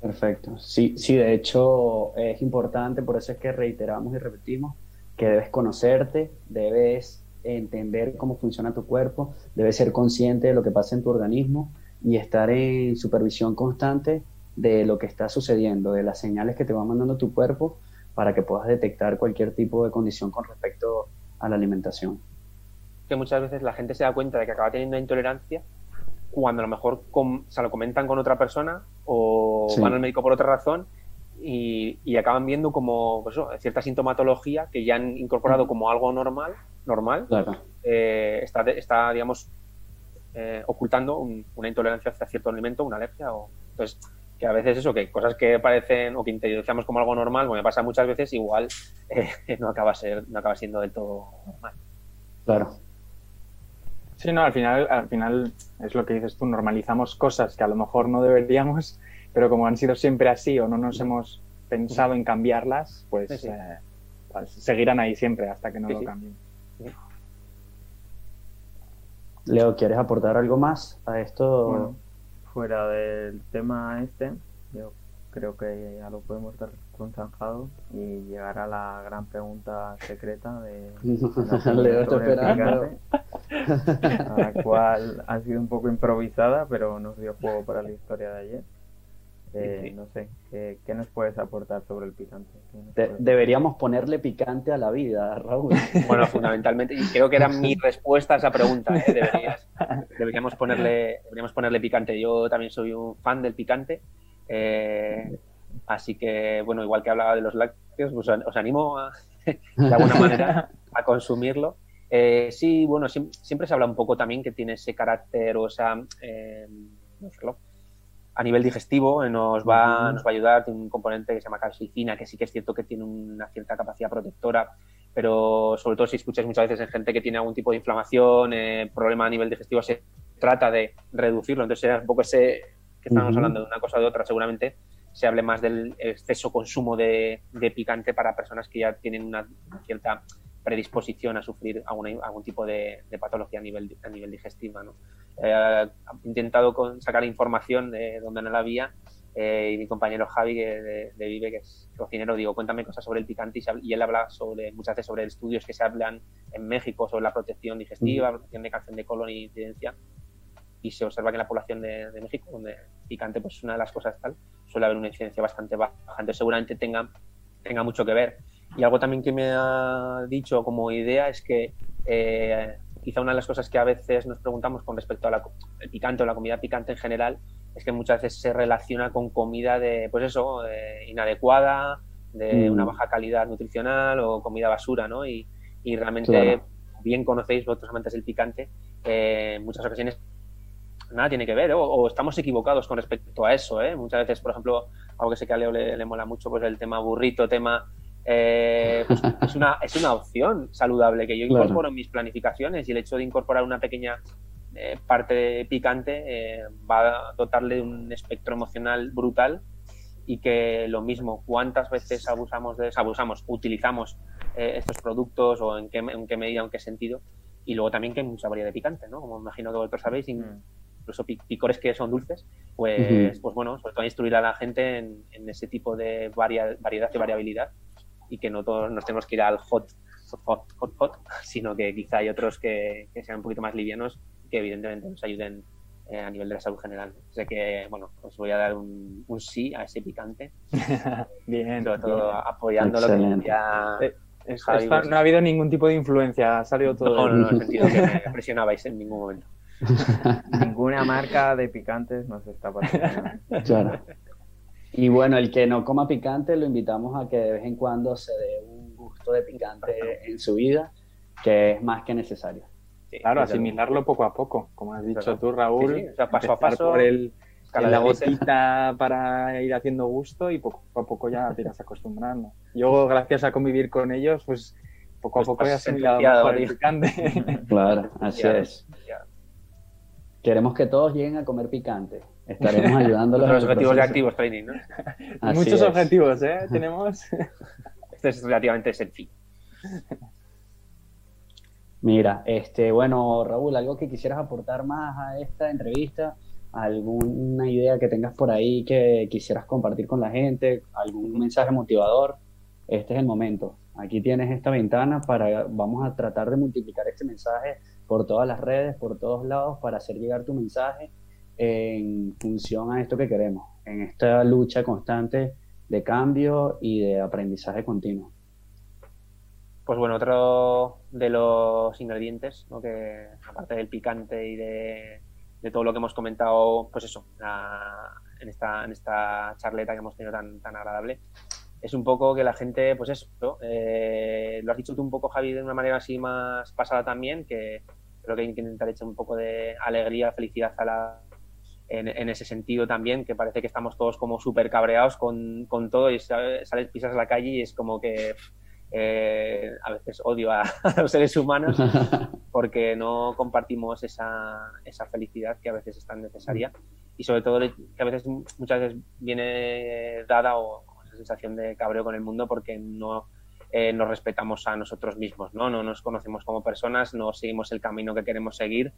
Perfecto. Sí, sí, de hecho es importante, por eso es que reiteramos y repetimos que debes conocerte, debes entender cómo funciona tu cuerpo, debes ser consciente de lo que pasa en tu organismo y estar en supervisión constante de lo que está sucediendo, de las señales que te va mandando tu cuerpo para que puedas detectar cualquier tipo de condición con respecto a la alimentación. Que muchas veces la gente se da cuenta de que acaba teniendo intolerancia cuando a lo mejor se lo comentan con otra persona o van al médico por otra razón y, acaban viendo como pues cierta sintomatología que ya han incorporado como algo normal, normal, eh, está, está, digamos, eh, ocultando una intolerancia hacia cierto alimento, una alergia. O, entonces, que a veces eso, que cosas que parecen o que interiorizamos como algo normal, como me pasa muchas veces, igual eh, no, acaba ser, no acaba siendo del todo normal. Claro. Sí, no, al final, al final es lo que dices tú, normalizamos cosas que a lo mejor no deberíamos pero como han sido siempre así o no nos hemos pensado en cambiarlas, pues, eh, pues seguirán ahí siempre hasta que no lo cambien. Leo, ¿quieres aportar algo más a esto? fuera del tema este, yo creo que ya lo podemos dar con zanjado y llegar a la gran pregunta secreta de Leo está esperando. la cual ha sido un poco improvisada, pero nos dio juego para la historia de ayer. Eh, no sé, ¿qué, nos puedes aportar sobre el picante? deberíamos ponerle picante a la vida, Raúl. Bueno, fundamentalmente, y creo que era mi respuesta a esa pregunta. ¿eh? deberíamos, ponerle, deberíamos ponerle picante. Yo también soy un fan del picante. Eh, así que, bueno, igual que hablaba de los lácteos, pues os animo a, de alguna manera a consumirlo. sí, bueno, siempre, se habla un poco también que tiene ese carácter o esa, no sé, a nivel digestivo eh, nos va, nos va a ayudar, tiene un componente que se llama calcicina, que sí que es cierto que tiene una cierta capacidad protectora, pero sobre todo si escuchas muchas veces en gente que tiene algún tipo de inflamación, eh, problema a nivel digestivo, se trata de reducirlo. Entonces era un poco ese que estamos hablando de una cosa o de otra, seguramente se hable más del exceso consumo de, picante para personas que ya tienen una cierta predisposición a sufrir algún tipo de, patología a nivel, a nivel digestivo. ¿no? Eh, he intentado sacar información de donde no la había eh, y mi compañero Javi de, Vive, que es cocinero, digo, cuéntame cosas sobre el picante y, él habla sobre, muchas veces sobre estudios que se hablan en México sobre la protección digestiva, la protección de cáncer de colon y incidencia y se observa que en la población de, México, donde picante pues es una de las cosas tal, suele haber una incidencia bastante baja, entonces seguramente tenga, tenga mucho que ver. Y algo también que me ha dicho como idea es que eh, quizá una de las cosas que a veces nos preguntamos con respecto al picante o la comida picante en general es que muchas veces se relaciona con comida de, pues eso, inadecuada, de mm. una baja calidad nutricional o comida basura, ¿no? Y, realmente bien conocéis vosotros amantes del picante, eh, en muchas ocasiones nada tiene que ver, o, estamos equivocados con respecto a eso. ¿eh? Muchas veces, por ejemplo, algo que sé que a Leo le, mola mucho, pues el tema burrito, tema... Eh, pues es, una, es una opción saludable que yo incorporo en mis planificaciones y el hecho de incorporar una pequeña eh, parte picante eh, va a dotarle de un espectro emocional brutal y que lo mismo, cuántas veces abusamos de abusamos, utilizamos eh, estos productos o en qué, en qué medida, en qué sentido, y luego también que hay mucha variedad de picante, ¿no? Como imagino que vosotros sabéis, mm. incluso picores que son dulces, pues, pues bueno, sobre todo instruir a la gente en, ese tipo de variedad y variabilidad y que no todos nos tenemos que ir al hot, hot, hot, hot, sino que quizá hay otros que, que sean un poquito más livianos que evidentemente nos ayuden eh, a nivel de la salud general. O que, bueno, os voy a dar un, sí a ese picante. bien. Sobre todo apoyando lo que ya... Eh, no ha habido ningún tipo de influencia, ha salido todo. No, no, no, en el sentido que me presionabais en ningún momento. Ninguna marca de picantes nos está pasando. Claro. Y bueno, el que no coma picante lo invitamos a que de vez en cuando se dé un gusto de picante en su vida, que es más que necesario claro, asimilarlo poco a poco, como has dicho tú, Raúl. O sea, paso a paso. Por el, la gotita para ir haciendo gusto y poco a poco ya te irás acostumbrando. Yo, gracias a convivir con ellos, pues poco a pues poco he asimilado mejor el picante. Claro, así es. Queremos que todos lleguen a comer picante. Estaremos ayudándolos. los objetivos de Activos Training, ¿no? Muchos objetivos, ¿eh? Tenemos. Este es relativamente sencillo. Mira, este, bueno, Raúl, algo que quisieras aportar más a esta entrevista, alguna idea que tengas por ahí que quisieras compartir con la gente, algún mensaje motivador, este es el momento. Aquí tienes esta ventana para, vamos a tratar de multiplicar este mensaje por todas las redes, por todos lados, para hacer llegar tu mensaje en función a esto que queremos, en esta lucha constante de cambio y de aprendizaje continuo. Pues bueno, otro de los ingredientes, ¿no? que aparte del picante y de, todo lo que hemos comentado, pues eso, en, esta, en esta charleta que hemos tenido tan, tan agradable, es un poco que la gente, pues eso, eh, lo has dicho tú un poco, Javi, de una manera así más pasada también, que creo que hay que intentar echar un poco de alegría, felicidad a la, en, ese sentido también, que parece que estamos todos como súper cabreados con, con, todo y sales, pisas a la calle y es como que eh, a veces odio a, los seres humanos porque no compartimos esa, esa, felicidad que a veces es tan necesaria. Y sobre todo que a veces muchas veces viene dada o, esa sensación de cabreo con el mundo porque no eh, nos respetamos a nosotros mismos, ¿no? no nos conocemos como personas, no seguimos el camino que queremos seguir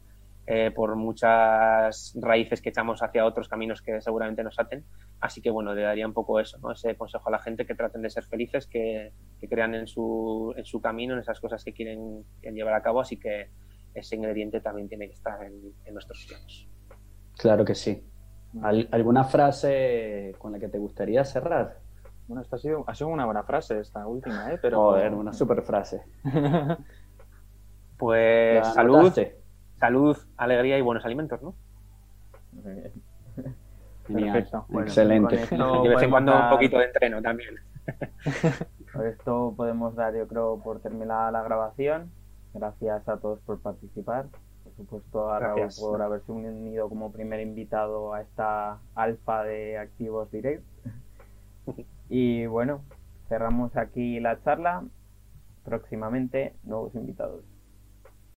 eh, por muchas raíces que echamos hacia otros caminos que seguramente nos aten. Así que bueno, le daría un poco eso, ¿no? ese consejo a la gente que traten de ser felices, que, crean en su, en su camino, en esas cosas que quieren, llevar a cabo. Así que ese ingrediente también tiene que estar en, nuestros planos. Claro que sí. ¿Alguna frase con la que te gustaría cerrar? Bueno, esta ha sido, ha sido una buena frase esta última, ¿eh? Pero... Joder, una super frase. pues salud salud, alegría y buenos alimentos, ¿no? Perfecto. excelente. Y de vez en cuando un poquito de entreno también. Por esto podemos dar, yo creo, por terminada la grabación. Gracias a todos por participar. Por supuesto, a Raúl por haberse unido como primer invitado a esta alfa de Activos Direct. Y bueno, cerramos aquí la charla. Próximamente, nuevos invitados.